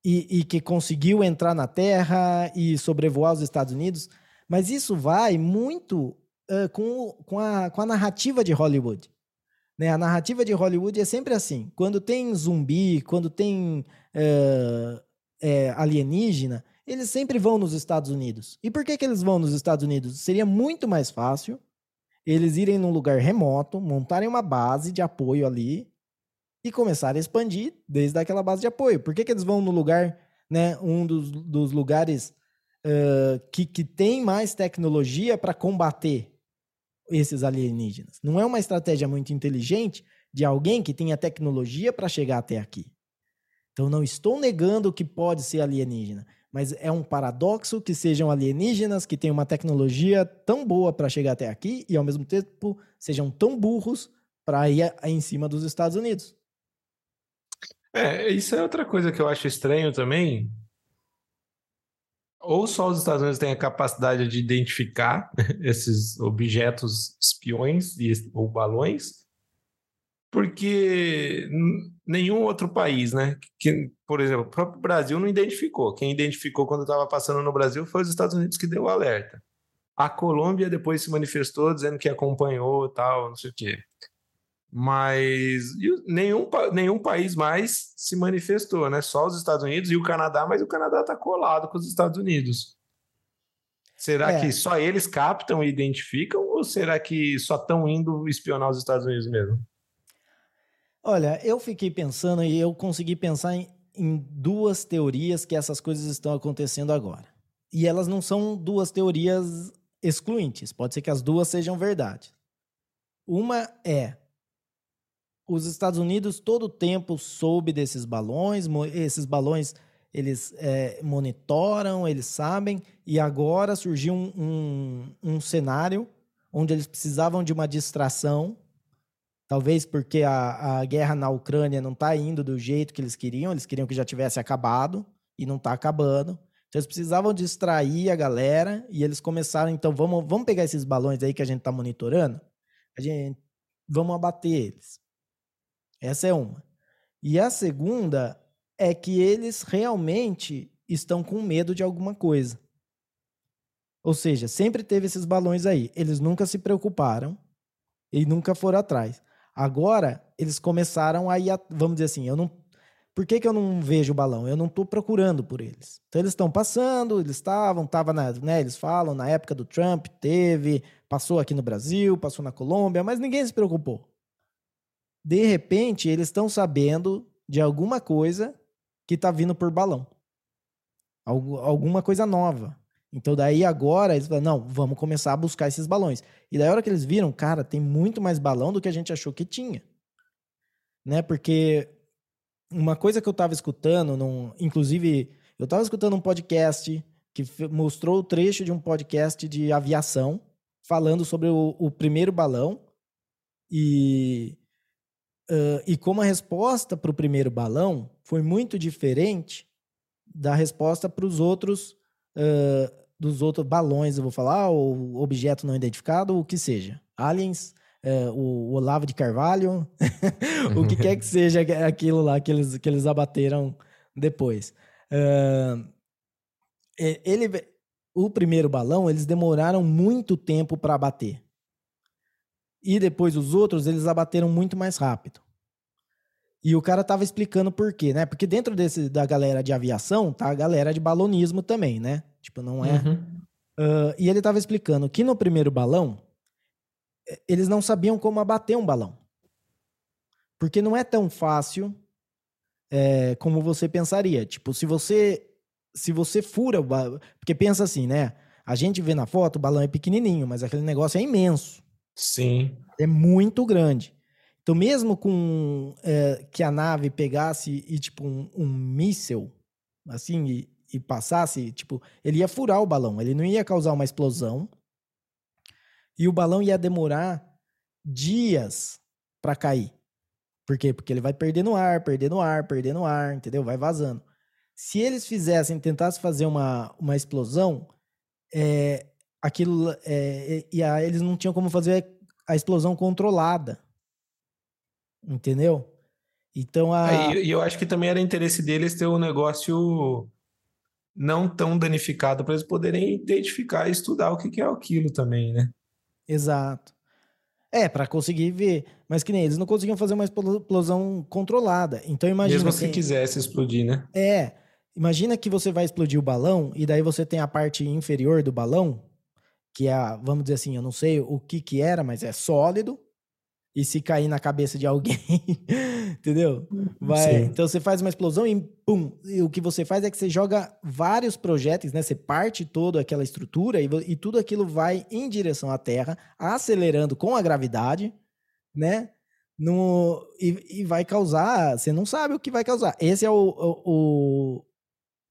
e, e, que conseguiu entrar na Terra e sobrevoar os Estados Unidos. Mas isso vai muito uh, com, com, a, com a narrativa de Hollywood. Né? A narrativa de Hollywood é sempre assim: quando tem zumbi, quando tem uh, é, alienígena, eles sempre vão nos Estados Unidos. E por que, que eles vão nos Estados Unidos? Seria muito mais fácil eles irem num lugar remoto, montarem uma base de apoio ali e começarem a expandir desde aquela base de apoio. Por que, que eles vão no lugar, né, um dos, dos lugares uh, que, que tem mais tecnologia para combater esses alienígenas? Não é uma estratégia muito inteligente de alguém que tenha tecnologia para chegar até aqui. Então, não estou negando que pode ser alienígena, mas é um paradoxo que sejam alienígenas que têm uma tecnologia tão boa para chegar até aqui e ao mesmo tempo sejam tão burros para ir em cima dos Estados Unidos. É, isso é outra coisa que eu acho estranho também. Ou só os Estados Unidos têm a capacidade de identificar esses objetos espiões ou balões, porque nenhum outro país, né? Que, por exemplo, o próprio Brasil não identificou. Quem identificou quando estava passando no Brasil foi os Estados Unidos que deu o alerta. A Colômbia depois se manifestou dizendo que acompanhou tal, não sei o quê. Mas nenhum, nenhum país mais se manifestou, né? Só os Estados Unidos e o Canadá, mas o Canadá está colado com os Estados Unidos. Será é. que só eles captam e identificam ou será que só estão indo espionar os Estados Unidos mesmo? Olha, eu fiquei pensando e eu consegui pensar em, em duas teorias que essas coisas estão acontecendo agora. E elas não são duas teorias excluintes. Pode ser que as duas sejam verdade. Uma é os Estados Unidos todo o tempo soube desses balões, esses balões eles é, monitoram, eles sabem, e agora surgiu um, um, um, cenário onde eles precisavam de uma distração Talvez porque a, a guerra na Ucrânia não está indo do jeito que eles queriam, eles queriam que já tivesse acabado e não está acabando. Então eles precisavam distrair a galera e eles começaram, então vamos, vamos pegar esses balões aí que a gente está monitorando, a gente vamos abater eles. Essa é uma. E a segunda é que eles realmente estão com medo de alguma coisa. Ou seja, sempre teve esses balões aí. Eles nunca se preocuparam e nunca foram atrás. Agora, eles começaram a ir, a, vamos dizer assim, eu não. Por que, que eu não vejo o balão? Eu não estou procurando por eles. Então, eles estão passando, eles estavam, tava na, né, eles falam, na época do Trump, teve, passou aqui no Brasil, passou na Colômbia, mas ninguém se preocupou. De repente, eles estão sabendo de alguma coisa que está vindo por balão. Algu alguma coisa nova. Então daí agora eles falam, não, vamos começar a buscar esses balões. E daí a hora que eles viram, cara, tem muito mais balão do que a gente achou que tinha. Né? Porque uma coisa que eu estava escutando, num, inclusive, eu estava escutando um podcast que mostrou o trecho de um podcast de aviação falando sobre o, o primeiro balão e, uh, e como a resposta para o primeiro balão foi muito diferente da resposta para os outros uh, dos outros balões, eu vou falar, ou objeto não identificado, o que seja. Aliens, o, o Olavo de Carvalho, o que quer que seja aquilo lá que eles, que eles abateram depois. Uh, ele, o primeiro balão, eles demoraram muito tempo para abater. E depois os outros, eles abateram muito mais rápido. E o cara tava explicando por quê, né? Porque dentro desse, da galera de aviação, tá a galera de balonismo também, né? Tipo, não é. Uhum. Uh, e ele tava explicando que no primeiro balão, eles não sabiam como abater um balão. Porque não é tão fácil é, como você pensaria. Tipo, se você se você fura o balão. Porque pensa assim, né? A gente vê na foto, o balão é pequenininho, mas aquele negócio é imenso. Sim. É muito grande. Então, mesmo com é, que a nave pegasse e, tipo, um, um míssel, assim, e, e, passasse, tipo, ele ia furar o balão, ele não ia causar uma explosão. E o balão ia demorar dias para cair. Por quê? Porque ele vai perdendo ar, perdendo ar, perdendo ar, entendeu? Vai vazando. Se eles fizessem, tentassem fazer uma, uma explosão, é, aquilo. É, e a, eles não tinham como fazer a explosão controlada. Entendeu? Então a. É, e eu acho que também era interesse deles ter um negócio não tão danificado para eles poderem identificar e estudar o que, que é aquilo também, né? Exato. É, para conseguir ver. Mas que nem eles não conseguiam fazer uma explosão controlada. Então imagina. Mesmo se quisesse explodir, né? É. Imagina que você vai explodir o balão e daí você tem a parte inferior do balão, que é, a, vamos dizer assim, eu não sei o que que era, mas é sólido e se cair na cabeça de alguém, entendeu? Vai. Sim. Então você faz uma explosão e pum, e o que você faz é que você joga vários projéteis, né? Você parte toda aquela estrutura e, e tudo aquilo vai em direção à Terra, acelerando com a gravidade, né? No, e, e vai causar, você não sabe o que vai causar. Esse é o, o,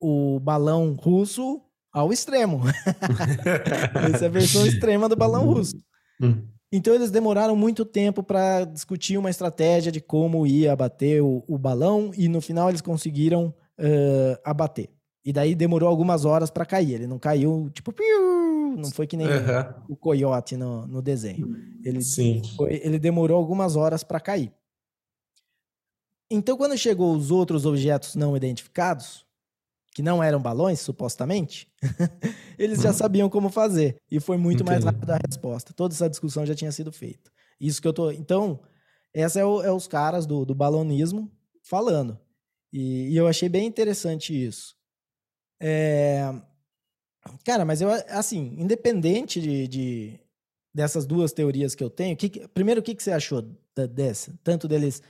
o, balão russo ao extremo. Essa é a versão extrema do balão russo. Hum. Então eles demoraram muito tempo para discutir uma estratégia de como ia abater o, o balão e no final eles conseguiram uh, abater. E daí demorou algumas horas para cair. Ele não caiu tipo piu, não foi que nem uhum. o coiote no, no desenho. Ele, Sim. Foi, ele demorou algumas horas para cair. Então quando chegou os outros objetos não identificados, que não eram balões, supostamente, eles já sabiam como fazer. E foi muito Entendi. mais rápida a resposta. Toda essa discussão já tinha sido feita. Isso que eu tô. Então, essa é, o, é os caras do, do balonismo falando. E, e, eu achei bem interessante isso. É... Cara, mas eu, assim, independente de, de dessas duas teorias que eu tenho, que, primeiro, o que, que você achou dessa? Tanto deles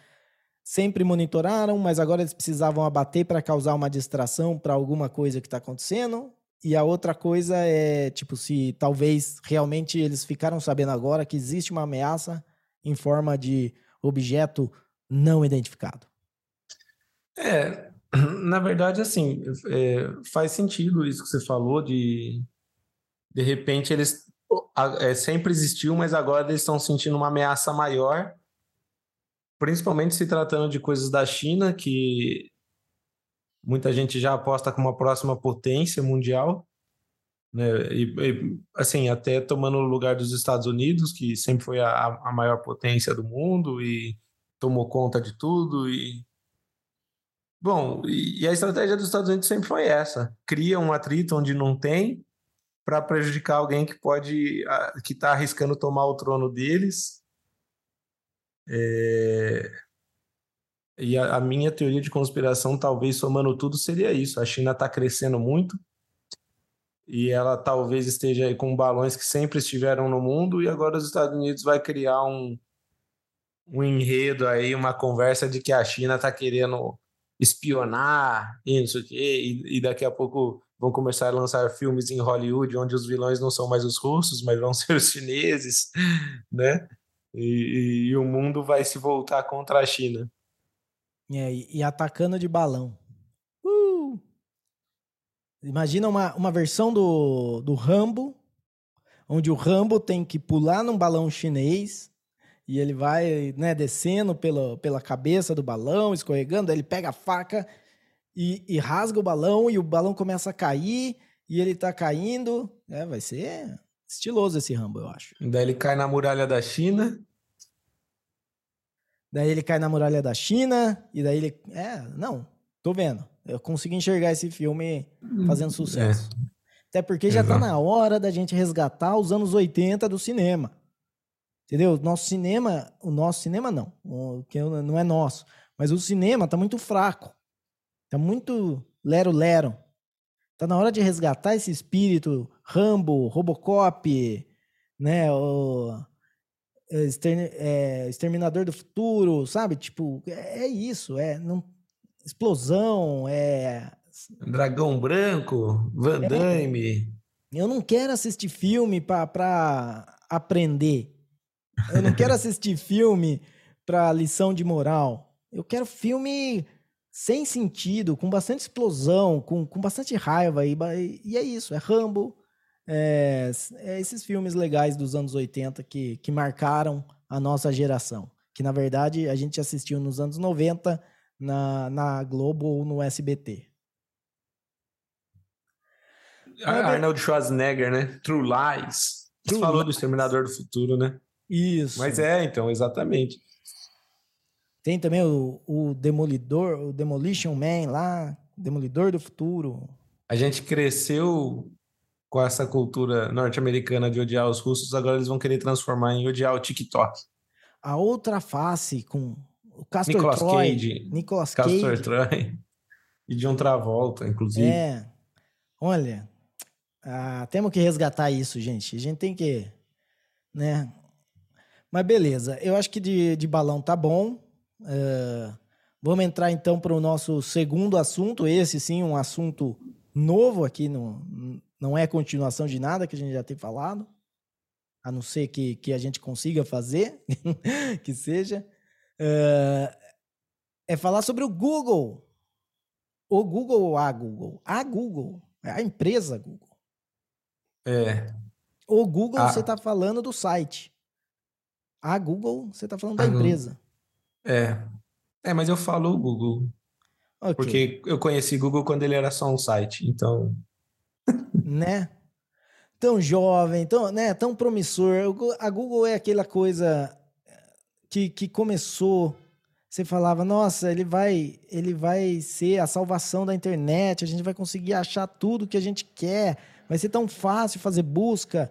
sempre monitoraram, mas agora eles precisavam abater para causar uma distração para alguma coisa que está acontecendo. E a outra coisa é, tipo, se talvez realmente eles ficaram sabendo agora que existe uma ameaça em forma de objeto não identificado. É, na verdade, assim, é, faz sentido isso que você falou de de repente eles é, sempre existiu, mas agora eles estão sentindo uma ameaça maior principalmente se tratando de coisas da China, que muita gente já aposta como a próxima potência mundial, né? E, e, assim, até tomando o lugar dos Estados Unidos, que sempre foi a, a maior potência do mundo e tomou conta de tudo e Bom, e a estratégia dos Estados Unidos sempre foi essa: cria um atrito onde não tem para prejudicar alguém que pode, que está arriscando tomar o trono deles é... E a, a, minha teoria de conspiração, talvez somando tudo, seria isso: a China está crescendo muito e ela talvez esteja com balões que sempre estiveram no mundo e agora os Estados Unidos vai criar um, um enredo aí, uma conversa de que a China está querendo espionar e não sei o quê, e, e daqui a pouco vão começar a lançar filmes em Hollywood onde os vilões não são mais os russos, mas vão ser os chineses, né? E, e, o mundo vai se voltar contra a China. É, e, atacando de balão. Uh! Imagina uma, uma versão do, do Rambo, onde o Rambo tem que pular num balão chinês e ele vai né, descendo pela, pela cabeça do balão, escorregando, ele pega a faca e, e rasga o balão e o balão começa a cair e ele tá caindo. É, vai ser estiloso esse Rambo, eu acho. Daí ele cai na muralha da China. Daí ele cai na muralha da China, e daí ele. É, não, tô vendo. Eu consegui enxergar esse filme fazendo sucesso. É. Até porque já Exato. tá na hora da gente resgatar os anos 80 do cinema. Entendeu? Nosso cinema, o nosso cinema não, o que não é nosso, mas o cinema tá muito fraco. Tá muito lero-lero. Tá na hora de resgatar esse espírito Rambo, Robocop, né, o é, Exterminador do Futuro, sabe? Tipo, é, é isso, é não, explosão, é Dragão Branco, Van é. Damme. É, eu não quero assistir filme para aprender. Eu não quero assistir filme para lição de moral. Eu quero filme sem sentido, com bastante explosão, com, com bastante raiva. E, e é isso, é Rambo. É, é esses filmes legais dos anos 80 que, que marcaram a nossa geração. Que, na verdade, a gente assistiu nos anos 90 na, na Globo ou no SBT. Arnold Schwarzenegger, né? True Lies. True Você falou do Exterminador do Futuro, né? Isso. Mas é, então, exatamente. Tem também o, o Demolidor, o Demolition Man lá, Demolidor do Futuro. A gente cresceu com essa cultura norte-americana de odiar os russos, agora eles vão querer transformar em odiar o TikTok. A outra face com o Castor Nicolas Troy, Cage, Nicolas Castor Cage. Troy e John Travolta, inclusive. É. Olha, ah, temos que resgatar isso, gente. A gente tem que, né? Mas beleza, eu acho que de, de balão tá bom. Uh, vamos entrar então para o nosso segundo assunto. Esse sim, um assunto novo aqui, no, não é continuação de nada que a gente já tem falado, a não ser que, que a gente consiga fazer, que seja. Uh, é falar sobre o Google. O Google ou a Google? A Google, a empresa Google. É. O Google, você está falando do site. A Google, você está falando da empresa. É. É, mas eu falo Google. Okay. Porque eu conheci Google quando ele era só um site, então. né? Tão jovem, tão, né? tão promissor. A Google é aquela coisa que, que começou. Você falava, nossa, ele vai, ele vai ser a salvação da internet, a gente vai conseguir achar tudo que a gente quer, vai ser tão fácil fazer busca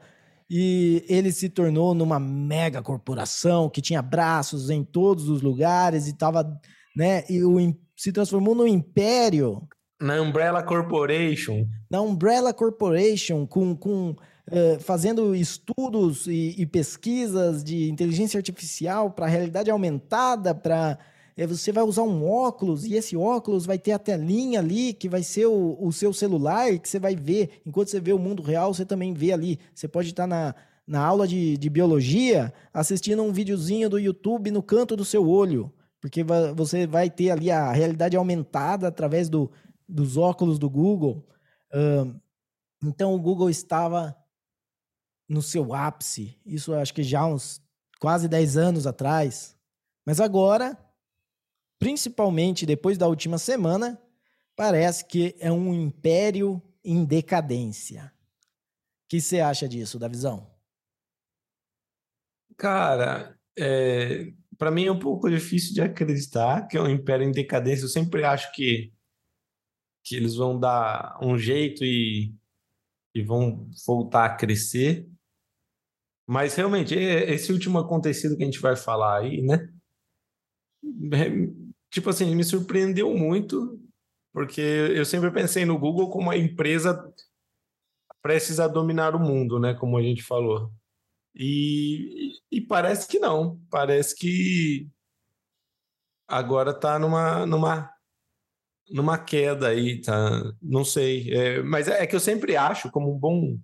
e ele se tornou numa mega corporação que tinha braços em todos os lugares e tava, né, e o, se transformou num império. Na Umbrella Corporation. Na Umbrella Corporation, com, com uh, fazendo estudos e, e pesquisas de inteligência artificial para realidade aumentada, para você vai usar um óculos e esse óculos vai ter a telinha ali que vai ser o, o seu celular que você vai ver. Enquanto você vê o mundo real, você também vê ali. Você pode estar na, na aula de, de biologia assistindo um videozinho do YouTube no canto do seu olho. Porque vai, você vai ter ali a realidade aumentada através do, dos óculos do Google. Uh, então o Google estava no seu ápice. Isso acho que já uns quase 10 anos atrás. Mas agora principalmente depois da última semana, parece que é um império em decadência. O que você acha disso, da visão? Cara, é, para mim é um pouco difícil de acreditar que é um império em decadência. Eu sempre acho que, que eles vão dar um jeito e, e vão voltar a crescer. Mas realmente, esse último acontecido que a gente vai falar aí, né? Tipo assim, me surpreendeu muito, porque eu sempre pensei no Google como uma empresa prestes a dominar o mundo, né? Como a gente falou. E, e parece que não. Parece que agora está numa, numa, numa queda aí, tá? Não sei. É, mas é, é que eu sempre acho, como um bom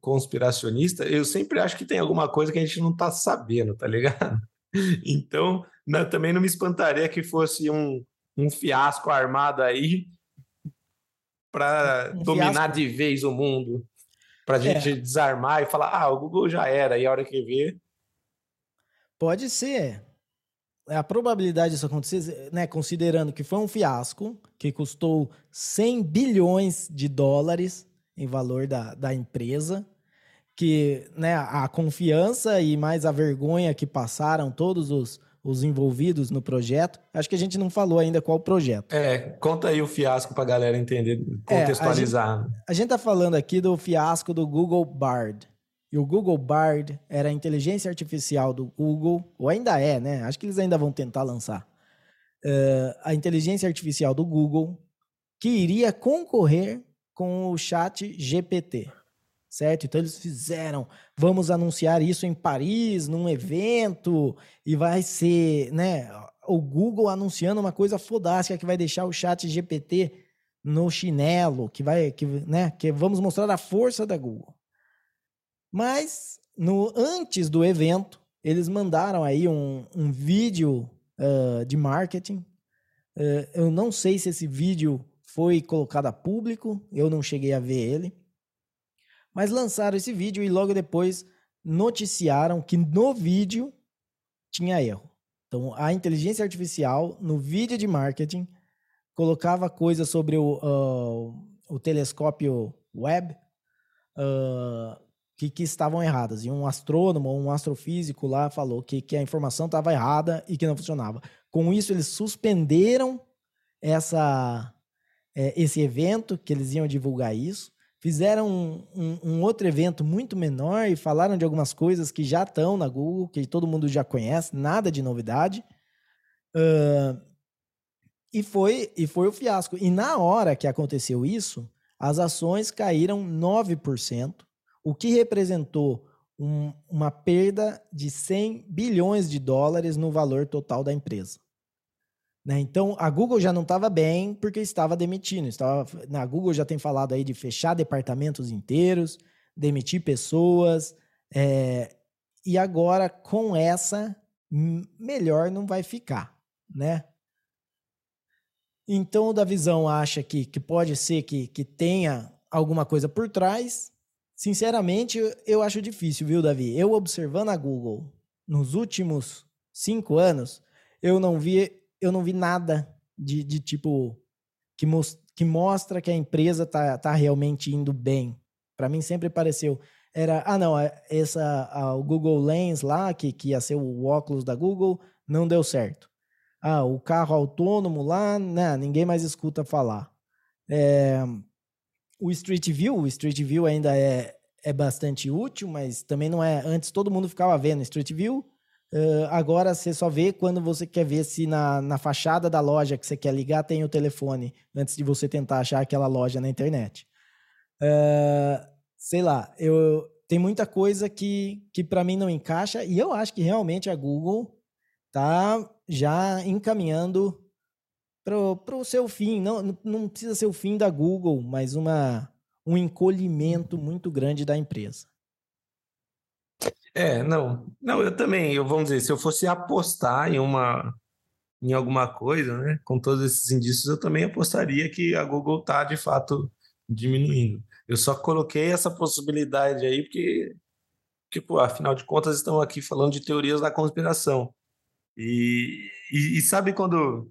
conspiracionista, eu sempre acho que tem alguma coisa que a gente não está sabendo, tá ligado? Então, não, também não me espantaria que fosse um, um fiasco armado aí para um dominar fiasco. de vez o mundo. Para a gente é. desarmar e falar, ah, o Google já era, e a hora que vê. Pode ser. A probabilidade disso acontecer, né, considerando que foi um fiasco, que custou 100 bilhões de dólares, em valor da, da empresa, que né, a confiança e mais a vergonha que passaram todos os, os envolvidos no projeto. Acho que a gente não falou ainda qual o projeto. É, conta aí o fiasco para a galera entender, contextualizar. É, a gente está falando aqui do fiasco do Google Bard. E o Google Bard era a inteligência artificial do Google, ou ainda é, né? Acho que eles ainda vão tentar lançar. Uh, a inteligência artificial do Google que iria concorrer com o chat GPT, certo? Então eles fizeram, vamos anunciar isso em Paris, num evento, e vai ser, né, o Google anunciando uma coisa fodástica que vai deixar o chat GPT no chinelo, que vai, que, né, que vamos mostrar a força da Google. Mas no antes do evento, eles mandaram aí um, um vídeo uh, de marketing. Uh, eu não sei se esse vídeo foi colocado a público, eu não cheguei a ver ele. Mas lançaram esse vídeo e logo depois noticiaram que no vídeo tinha erro. Então, a inteligência artificial, no vídeo de marketing, colocava coisas sobre o, uh, o telescópio web uh, que, que, estavam erradas. E um astrônomo ou um astrofísico lá falou que, que a informação estava errada e que não funcionava. Com isso, eles suspenderam essa, é, esse evento, que eles iam divulgar isso. Fizeram um, um, um, outro evento muito menor e falaram de algumas coisas que já estão na Google, que todo mundo já conhece, nada de novidade. Uh, e, foi, e foi o fiasco. E na hora que aconteceu isso, as ações caíram 9%, o que representou um, uma perda de 100 bilhões de dólares no valor total da empresa. Né? Então, a Google já não estava bem porque estava demitindo. Estava, na Google já tem falado aí de fechar departamentos inteiros, demitir pessoas. É, e agora, com essa, melhor não vai ficar, né? Então, o da visão acha que, que pode ser que, que tenha alguma coisa por trás. Sinceramente, eu acho difícil, viu, Davi? Eu observando a Google nos últimos cinco anos, eu não vi eu não vi nada de, de tipo que, mos, que mostra que a empresa tá, tá realmente indo bem. Para mim sempre pareceu era ah não é, essa a, o Google Lens lá que, que ia ser o óculos da Google não deu certo. Ah, o carro autônomo lá, né, ninguém mais escuta falar. É, o Street View, o Street View ainda é, é bastante útil, mas também não é. Antes todo mundo ficava vendo Street View, Uh, agora você só vê quando você quer ver se na, na fachada da loja que você quer ligar tem o telefone, antes de você tentar achar aquela loja na internet. Uh, sei lá, eu tem muita coisa que, que para mim não encaixa e eu acho que realmente a Google tá já encaminhando para o seu fim. Não, não precisa ser o fim da Google, mas uma, um encolhimento muito grande da empresa. É, não. Não, eu também, eu vamos dizer, se eu fosse apostar em uma em alguma coisa, né, com todos esses indícios, eu também apostaria que a Google está de fato diminuindo. Eu só coloquei essa possibilidade aí porque, tipo, afinal de contas, estamos aqui falando de teorias da conspiração. E, e, e sabe quando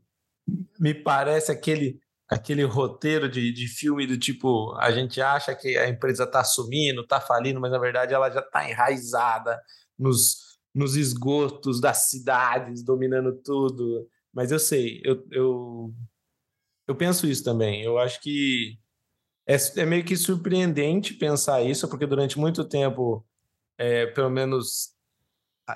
me parece aquele aquele roteiro de, de filme do tipo, a gente acha que a empresa está sumindo, está falindo, mas na verdade ela já está enraizada nos, nos esgotos das cidades, dominando tudo. Mas eu sei, eu, eu, eu penso isso também. Eu acho que é, é meio que surpreendente pensar isso, porque durante muito tempo, é, pelo menos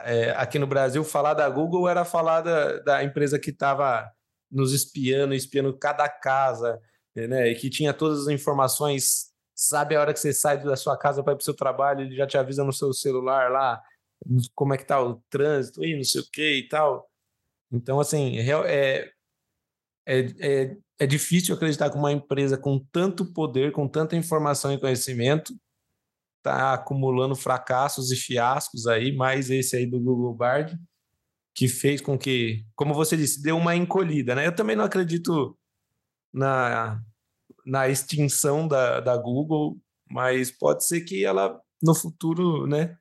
é, aqui no Brasil, falar da Google era falar da, da empresa que estava nos espiando, espiando cada casa, né? E que tinha todas as informações, sabe a hora que você sai da sua casa para ir para o seu trabalho, ele já te avisa no seu celular lá como é que tá o trânsito e não sei o que e tal. Então, assim, é, é, é, é difícil acreditar que uma empresa com tanto poder, com tanta informação e conhecimento, está acumulando fracassos e fiascos aí, mais esse aí do Google Bard, que fez com que, como você disse, deu uma encolhida, né? Eu também não acredito na, na extinção da, da Google, mas pode ser que ela no futuro, né,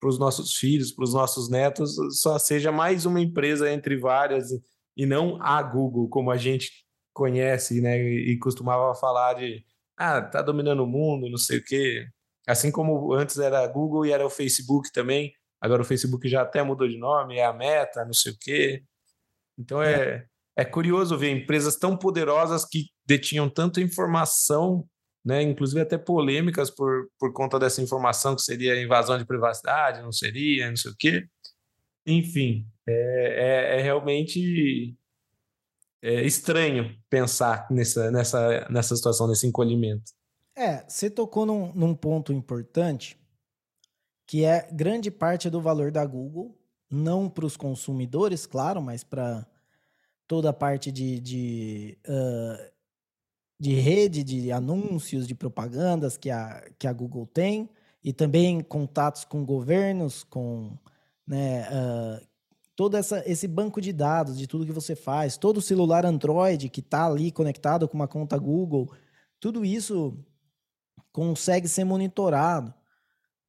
para os nossos filhos, para os nossos netos, só seja mais uma empresa entre várias e não a Google, como a gente conhece, né, e costumava falar de ah, tá dominando o mundo, não sei o quê. Assim como antes era Google e era o Facebook também, agora o Facebook já até mudou de nome, é a Meta, não sei o quê. Então é, é curioso ver empresas tão poderosas que detinham tanta informação, né, inclusive até polêmicas por, por conta dessa informação que seria invasão de privacidade, não seria, não sei o quê. Enfim, é, é, é realmente é estranho pensar nessa, nessa, nessa situação, nesse encolhimento. É, você tocou num, num ponto importante, que é grande parte do valor da Google, não para os consumidores, claro, mas para toda a parte de, de, uh, de rede, de anúncios, de propagandas que a, que a Google tem, e também contatos com governos, com né, uh, todo essa, esse banco de dados de tudo que você faz, todo o celular Android que está ali conectado com uma conta Google, tudo isso consegue ser monitorado.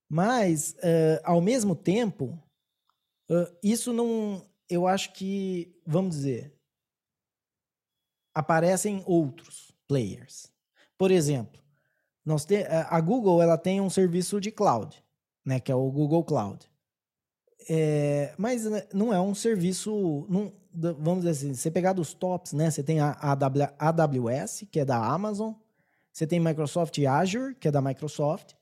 Mas, uh, ao mesmo tempo, uh, isso não. Eu acho que, vamos dizer, aparecem outros players. Por exemplo, nós te, a Google ela tem um serviço de cloud, né, que é o Google Cloud. É, mas né, não é um serviço. Não, vamos dizer assim, você pegar dos tops, né? Você tem a AWS, que é da Amazon, você tem Microsoft Azure, que é da Microsoft,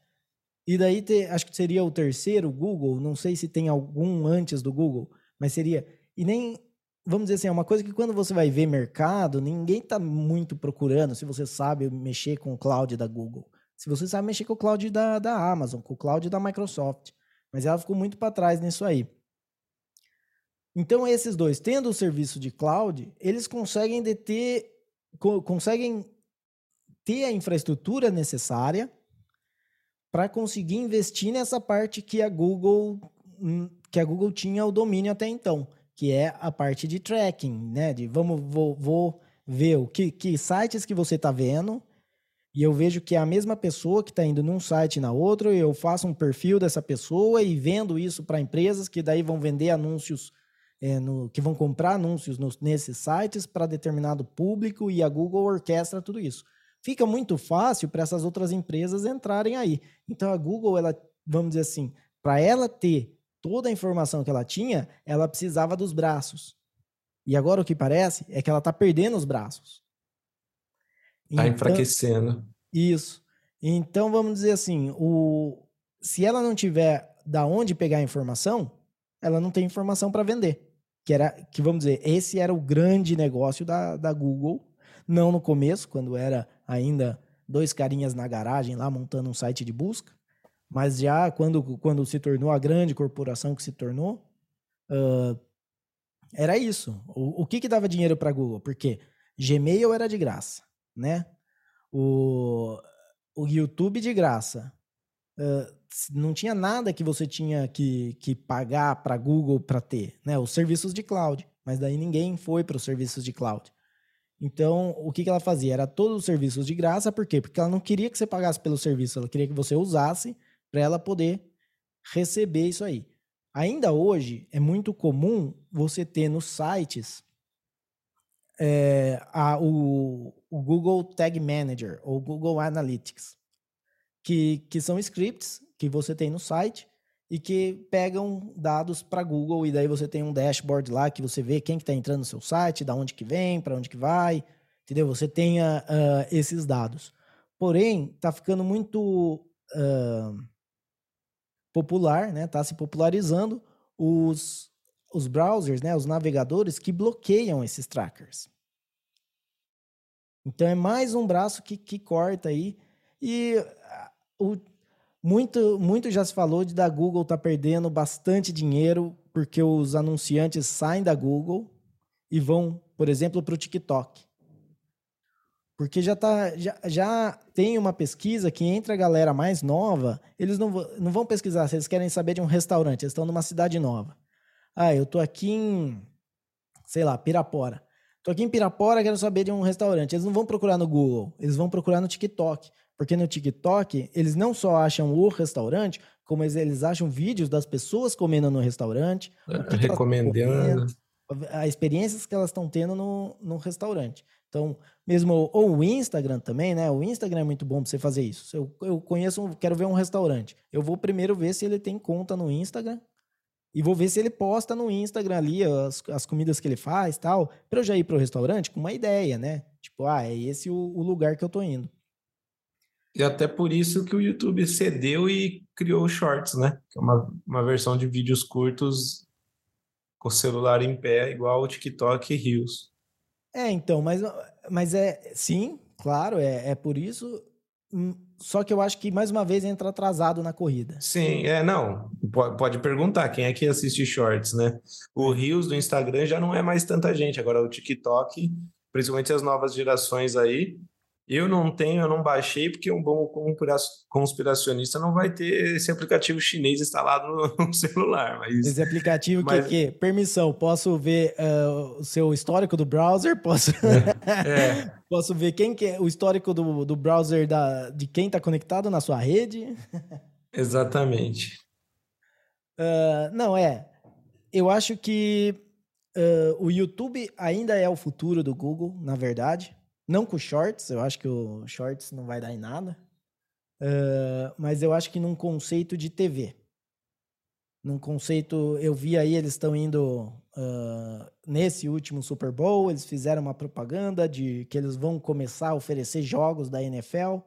e daí te, acho que seria o terceiro, Google. Não sei se tem algum antes do Google, mas seria. E nem. Vamos dizer assim, é uma coisa que quando você vai ver mercado, ninguém está muito procurando se você sabe mexer com o cloud da Google. Se você sabe mexer com o cloud da, da Amazon, com o cloud da Microsoft. Mas ela ficou muito para trás nisso aí. Então, esses dois, tendo o serviço de cloud, eles conseguem deter, co conseguem ter a infraestrutura necessária para conseguir investir nessa parte que a Google hum, que a Google tinha o domínio até então, que é a parte de tracking, né? De vamos vou, vou ver o que, que sites que você está vendo, e eu vejo que é a mesma pessoa que está indo num site e na outro, eu faço um perfil dessa pessoa e vendo isso para empresas que daí vão vender anúncios, é, no, que vão comprar anúncios nos, nesses sites para determinado público e a Google orquestra tudo isso. Fica muito fácil para essas outras empresas entrarem aí. Então a Google, ela, vamos dizer assim, para ela ter toda a informação que ela tinha, ela precisava dos braços. E agora o que parece é que ela está perdendo os braços. Está então, enfraquecendo. Isso. Então, vamos dizer assim, o, se ela não tiver da onde pegar a informação, ela não tem informação para vender. Que era, que vamos dizer, esse era o grande negócio da, da Google, não no começo, quando era ainda dois carinhas na garagem lá montando um site de busca, mas já quando, quando se tornou a grande corporação que se tornou, uh, era isso. O, o que, que dava dinheiro para Google? Porque Gmail era de graça né? O, o YouTube de graça. Uh, não tinha nada que você tinha que, que pagar para Google para ter, né? Os serviços de cloud. Mas daí ninguém foi para os serviços de cloud. Então, o que, que ela fazia? Era todos os serviços de graça, por quê? Porque ela não queria que você pagasse pelo serviço, ela queria que você usasse para ela poder receber isso aí. Ainda hoje, é muito comum você ter nos sites é, a, o, o Google Tag Manager ou Google Analytics, que, que são scripts que você tem no site e que pegam dados para Google e daí você tem um dashboard lá que você vê quem que está entrando no seu site, da onde que vem, para onde que vai, entendeu? Você tem uh, esses dados. Porém, está ficando muito uh, popular, né? Está se popularizando os os browsers, né, os navegadores que bloqueiam esses trackers. Então é mais um braço que, que corta aí. E ah, o, muito, muito já se falou de da Google tá perdendo bastante dinheiro porque os anunciantes saem da Google e vão, por exemplo, para o TikTok. Porque já, tá, já, já tem uma pesquisa que entre a galera mais nova, eles não, não vão pesquisar se eles querem saber de um restaurante, eles estão numa cidade nova. Ah, eu tô aqui em, sei lá, Pirapora. Tô aqui em Pirapora, quero saber de um restaurante. Eles não vão procurar no Google, eles vão procurar no TikTok. Porque no TikTok, eles não só acham o restaurante, como eles, eles acham vídeos das pessoas comendo no restaurante. Que Recomendando. as experiências que elas estão tendo no, no restaurante. Então, mesmo ou o Instagram também, né? O Instagram é muito bom para você fazer isso. Eu, eu conheço, quero ver um restaurante. Eu vou primeiro ver se ele tem conta no Instagram e vou ver se ele posta no Instagram ali as, as comidas que ele faz, tal, para eu já ir para o restaurante com uma ideia, né? Tipo, ah, é esse o, o lugar que eu tô indo. E até por isso que o YouTube cedeu e criou o Shorts, né? Que é uma, uma versão de vídeos curtos com o celular em pé, igual o TikTok e Reels. É, então, mas, mas é sim, claro, é, é por isso. Hum, só que eu acho que mais uma vez entra atrasado na corrida. Sim, é, não. Pode, pode perguntar quem é que assiste shorts, né? O Reels do Instagram já não é mais tanta gente, agora o TikTok, principalmente as novas gerações aí, eu não tenho, eu não baixei, porque um bom conspiracionista não vai ter esse aplicativo chinês instalado no celular. Mas, esse aplicativo mas... que é? Permissão, posso ver uh, o seu histórico do browser? Posso, é. posso ver quem que é o histórico do, do browser da, de quem está conectado na sua rede? Exatamente. Uh, não, é. Eu acho que uh, o YouTube ainda é o futuro do Google, na verdade. Não com shorts, eu acho que o shorts não vai dar em nada. Uh, mas eu acho que num conceito de TV. Num conceito, eu vi aí, eles estão indo uh, nesse último Super Bowl, eles fizeram uma propaganda de que eles vão começar a oferecer jogos da NFL.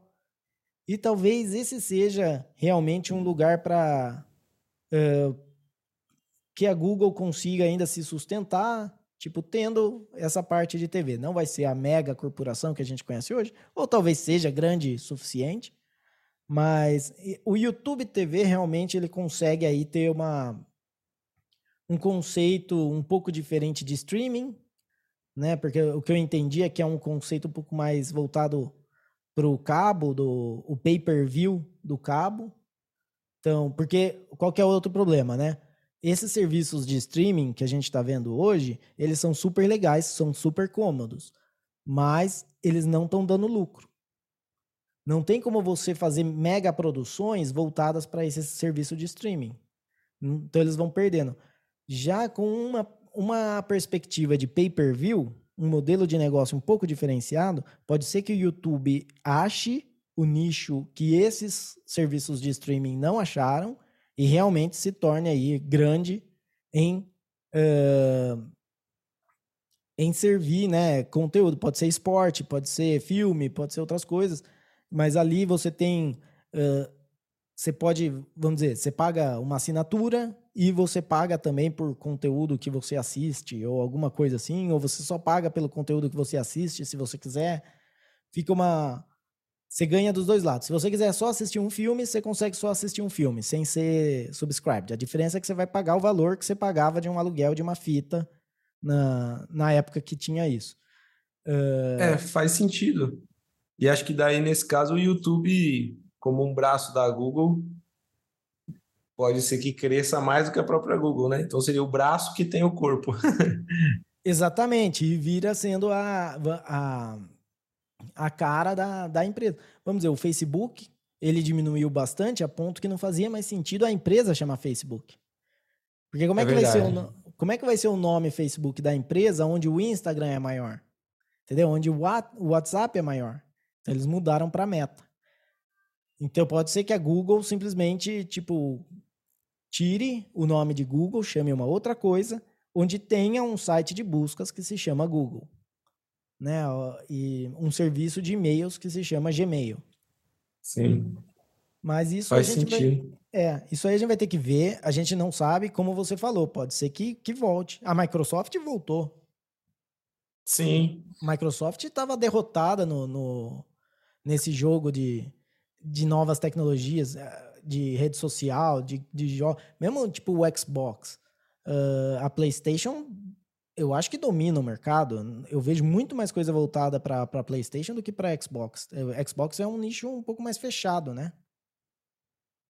E talvez esse seja realmente um lugar para uh, que a Google consiga ainda se sustentar, Tipo, tendo essa parte de TV. Não vai ser a mega corporação que a gente conhece hoje, ou talvez seja grande o suficiente, mas o YouTube TV realmente ele consegue aí ter uma um conceito um pouco diferente de streaming, né? Porque o que eu entendi é que é um conceito um pouco mais voltado para o cabo, do o pay-per-view do cabo. Então, porque qual que é o outro problema, né? Esses serviços de streaming que a gente está vendo hoje, eles são super legais, são super cômodos, mas eles não estão dando lucro. Não tem como você fazer mega produções voltadas para esse serviço de streaming. Então eles vão perdendo. Já com uma, uma perspectiva de pay-per-view, um modelo de negócio um pouco diferenciado, pode ser que o YouTube ache o nicho que esses serviços de streaming não acharam e realmente se torne aí grande em, uh, em servir né, conteúdo. Pode ser esporte, pode ser filme, pode ser outras coisas, mas ali você tem. Uh, você pode, vamos dizer, você paga uma assinatura e você paga também por conteúdo que você assiste ou alguma coisa assim, ou você só paga pelo conteúdo que você assiste, se você quiser. Fica uma, você ganha dos dois lados. Se você quiser só assistir um filme, você consegue só assistir um filme, sem ser subscribed. A diferença é que você vai pagar o valor que você pagava de um aluguel de uma fita na, na época que tinha isso. Uh... É, faz sentido. E acho que daí, nesse caso, o YouTube, como um braço da Google, pode ser que cresça mais do que a própria Google, né? Então seria o braço que tem o corpo. Exatamente, e vira sendo a, a a cara da, da empresa. Vamos dizer, o Facebook, ele diminuiu bastante a ponto que não fazia mais sentido a empresa chamar Facebook. Porque como é, é que vai ser o, como é que vai ser o nome Facebook da empresa onde o Instagram é maior? Entendeu? Onde o WhatsApp é maior. Então eles mudaram para Meta. Então pode ser que a Google simplesmente, tipo, tire o nome de Google, chame uma outra coisa, onde tenha um site de buscas que se chama Google né? E um serviço de e-mails que se chama Gmail. Sim. Mas isso Faz a gente sentido. Vai, é, isso aí a gente vai ter que ver. A gente não sabe, como você falou, pode ser que, que volte. A Microsoft voltou. Sim. A Microsoft estava derrotada no, no, nesse jogo de, de novas tecnologias, eh, de rede social, de, de jogos. Mesmo tipo o Xbox. Uh, a PlayStation eu acho que domina o mercado. Eu vejo muito mais coisa voltada para PlayStation do que para Xbox. O Xbox é um nicho um pouco mais fechado, né?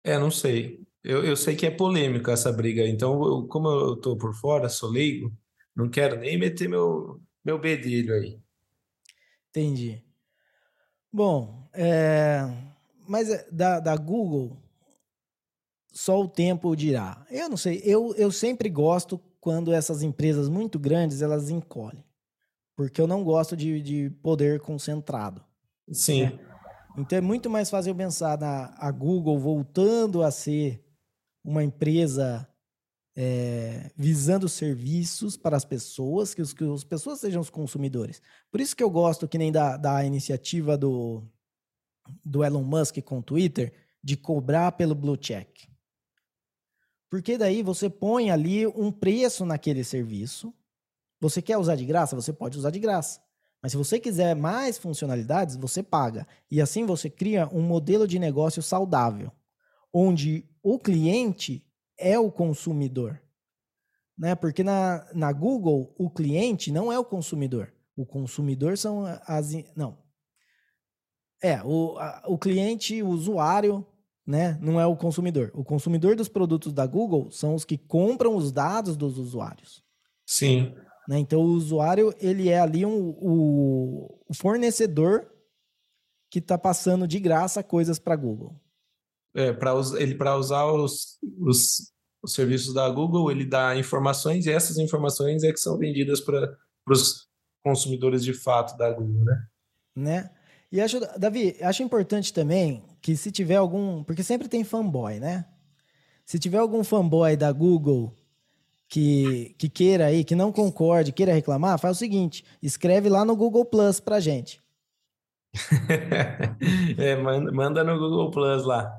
É, não sei. Eu, eu sei que é polêmica essa briga. Então, eu, como eu tô por fora, sou leigo, não quero nem meter meu, meu bedelho aí. Entendi. Bom, é... mas é, da, da Google, só o tempo dirá. Eu não sei. Eu, eu sempre gosto quando essas empresas muito grandes elas encolhem. porque eu não gosto de, de poder concentrado. Sim. Né? Então é muito mais fácil eu pensar na a Google voltando a ser uma empresa é, visando serviços para as pessoas, que, os, que as pessoas sejam os consumidores. Por isso que eu gosto que nem da, da iniciativa do, do Elon Musk com o Twitter de cobrar pelo Blue Check. Porque daí você põe ali um preço naquele serviço. Você quer usar de graça? Você pode usar de graça. Mas se você quiser mais funcionalidades, você paga. E assim você cria um modelo de negócio saudável, onde o cliente é o consumidor. Né? Porque na, na Google, o cliente não é o consumidor. O consumidor são as. Não. É, o, a, o cliente, o usuário, né, não é o consumidor. O consumidor dos produtos da Google são os que compram os dados dos usuários. Sim. Né? Então, o usuário, ele é ali um, o, o fornecedor que está passando de graça coisas para a Google. É, para ele para usar os, os, os, serviços da Google, ele dá informações e essas informações é que são vendidas para os consumidores de fato da Google, né? Né? E acho, Davi, acho importante também que se tiver algum. Porque sempre tem fanboy, né? Se tiver algum fanboy da Google que, que queira aí, que não concorde, queira reclamar, faz o seguinte: escreve lá no Google Plus pra gente. é, manda, manda no Google Plus lá.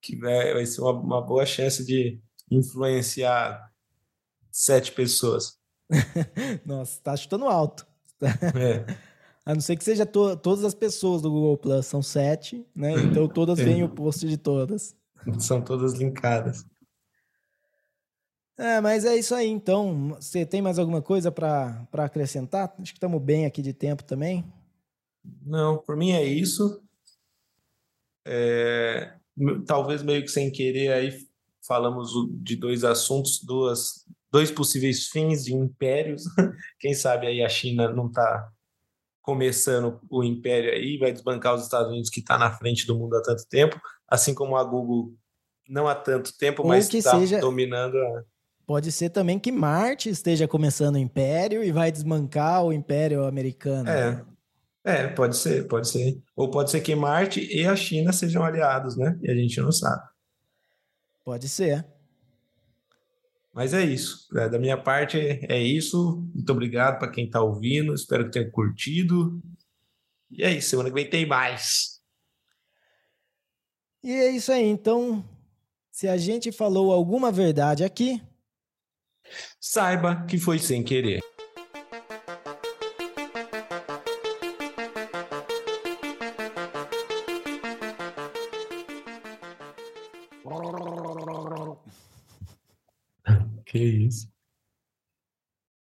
Que vai, vai ser uma, uma boa chance de influenciar sete pessoas. Nossa, tá chutando alto. É. A não ser que seja to todas as pessoas do Google Plus, são sete, né? Então todas veem o post de todas. São todas linkadas. É, mas é isso aí, então. Você tem mais alguma coisa para acrescentar? Acho que estamos bem aqui de tempo também. Não, por mim é isso. É, talvez meio que sem querer aí falamos de dois assuntos, duas, dois possíveis fins de impérios. Quem sabe aí a China não está começando o império aí, vai desbancar os Estados Unidos que está na frente do mundo há tanto tempo, assim como a Google não há tanto tempo, Ou mas está seja... dominando a... Pode ser também que Marte esteja começando o império e vai desbancar o império americano. É, né? é, pode ser, pode ser. Ou pode ser que Marte e a China sejam aliados, né? E a gente não sabe. Pode ser. Mas é isso. É, da minha parte é isso. Muito obrigado para quem está ouvindo. Espero que tenha curtido. E é isso. Semana que vem tem mais. E é isso aí. Então, se a gente falou alguma verdade aqui, saiba que foi sem querer.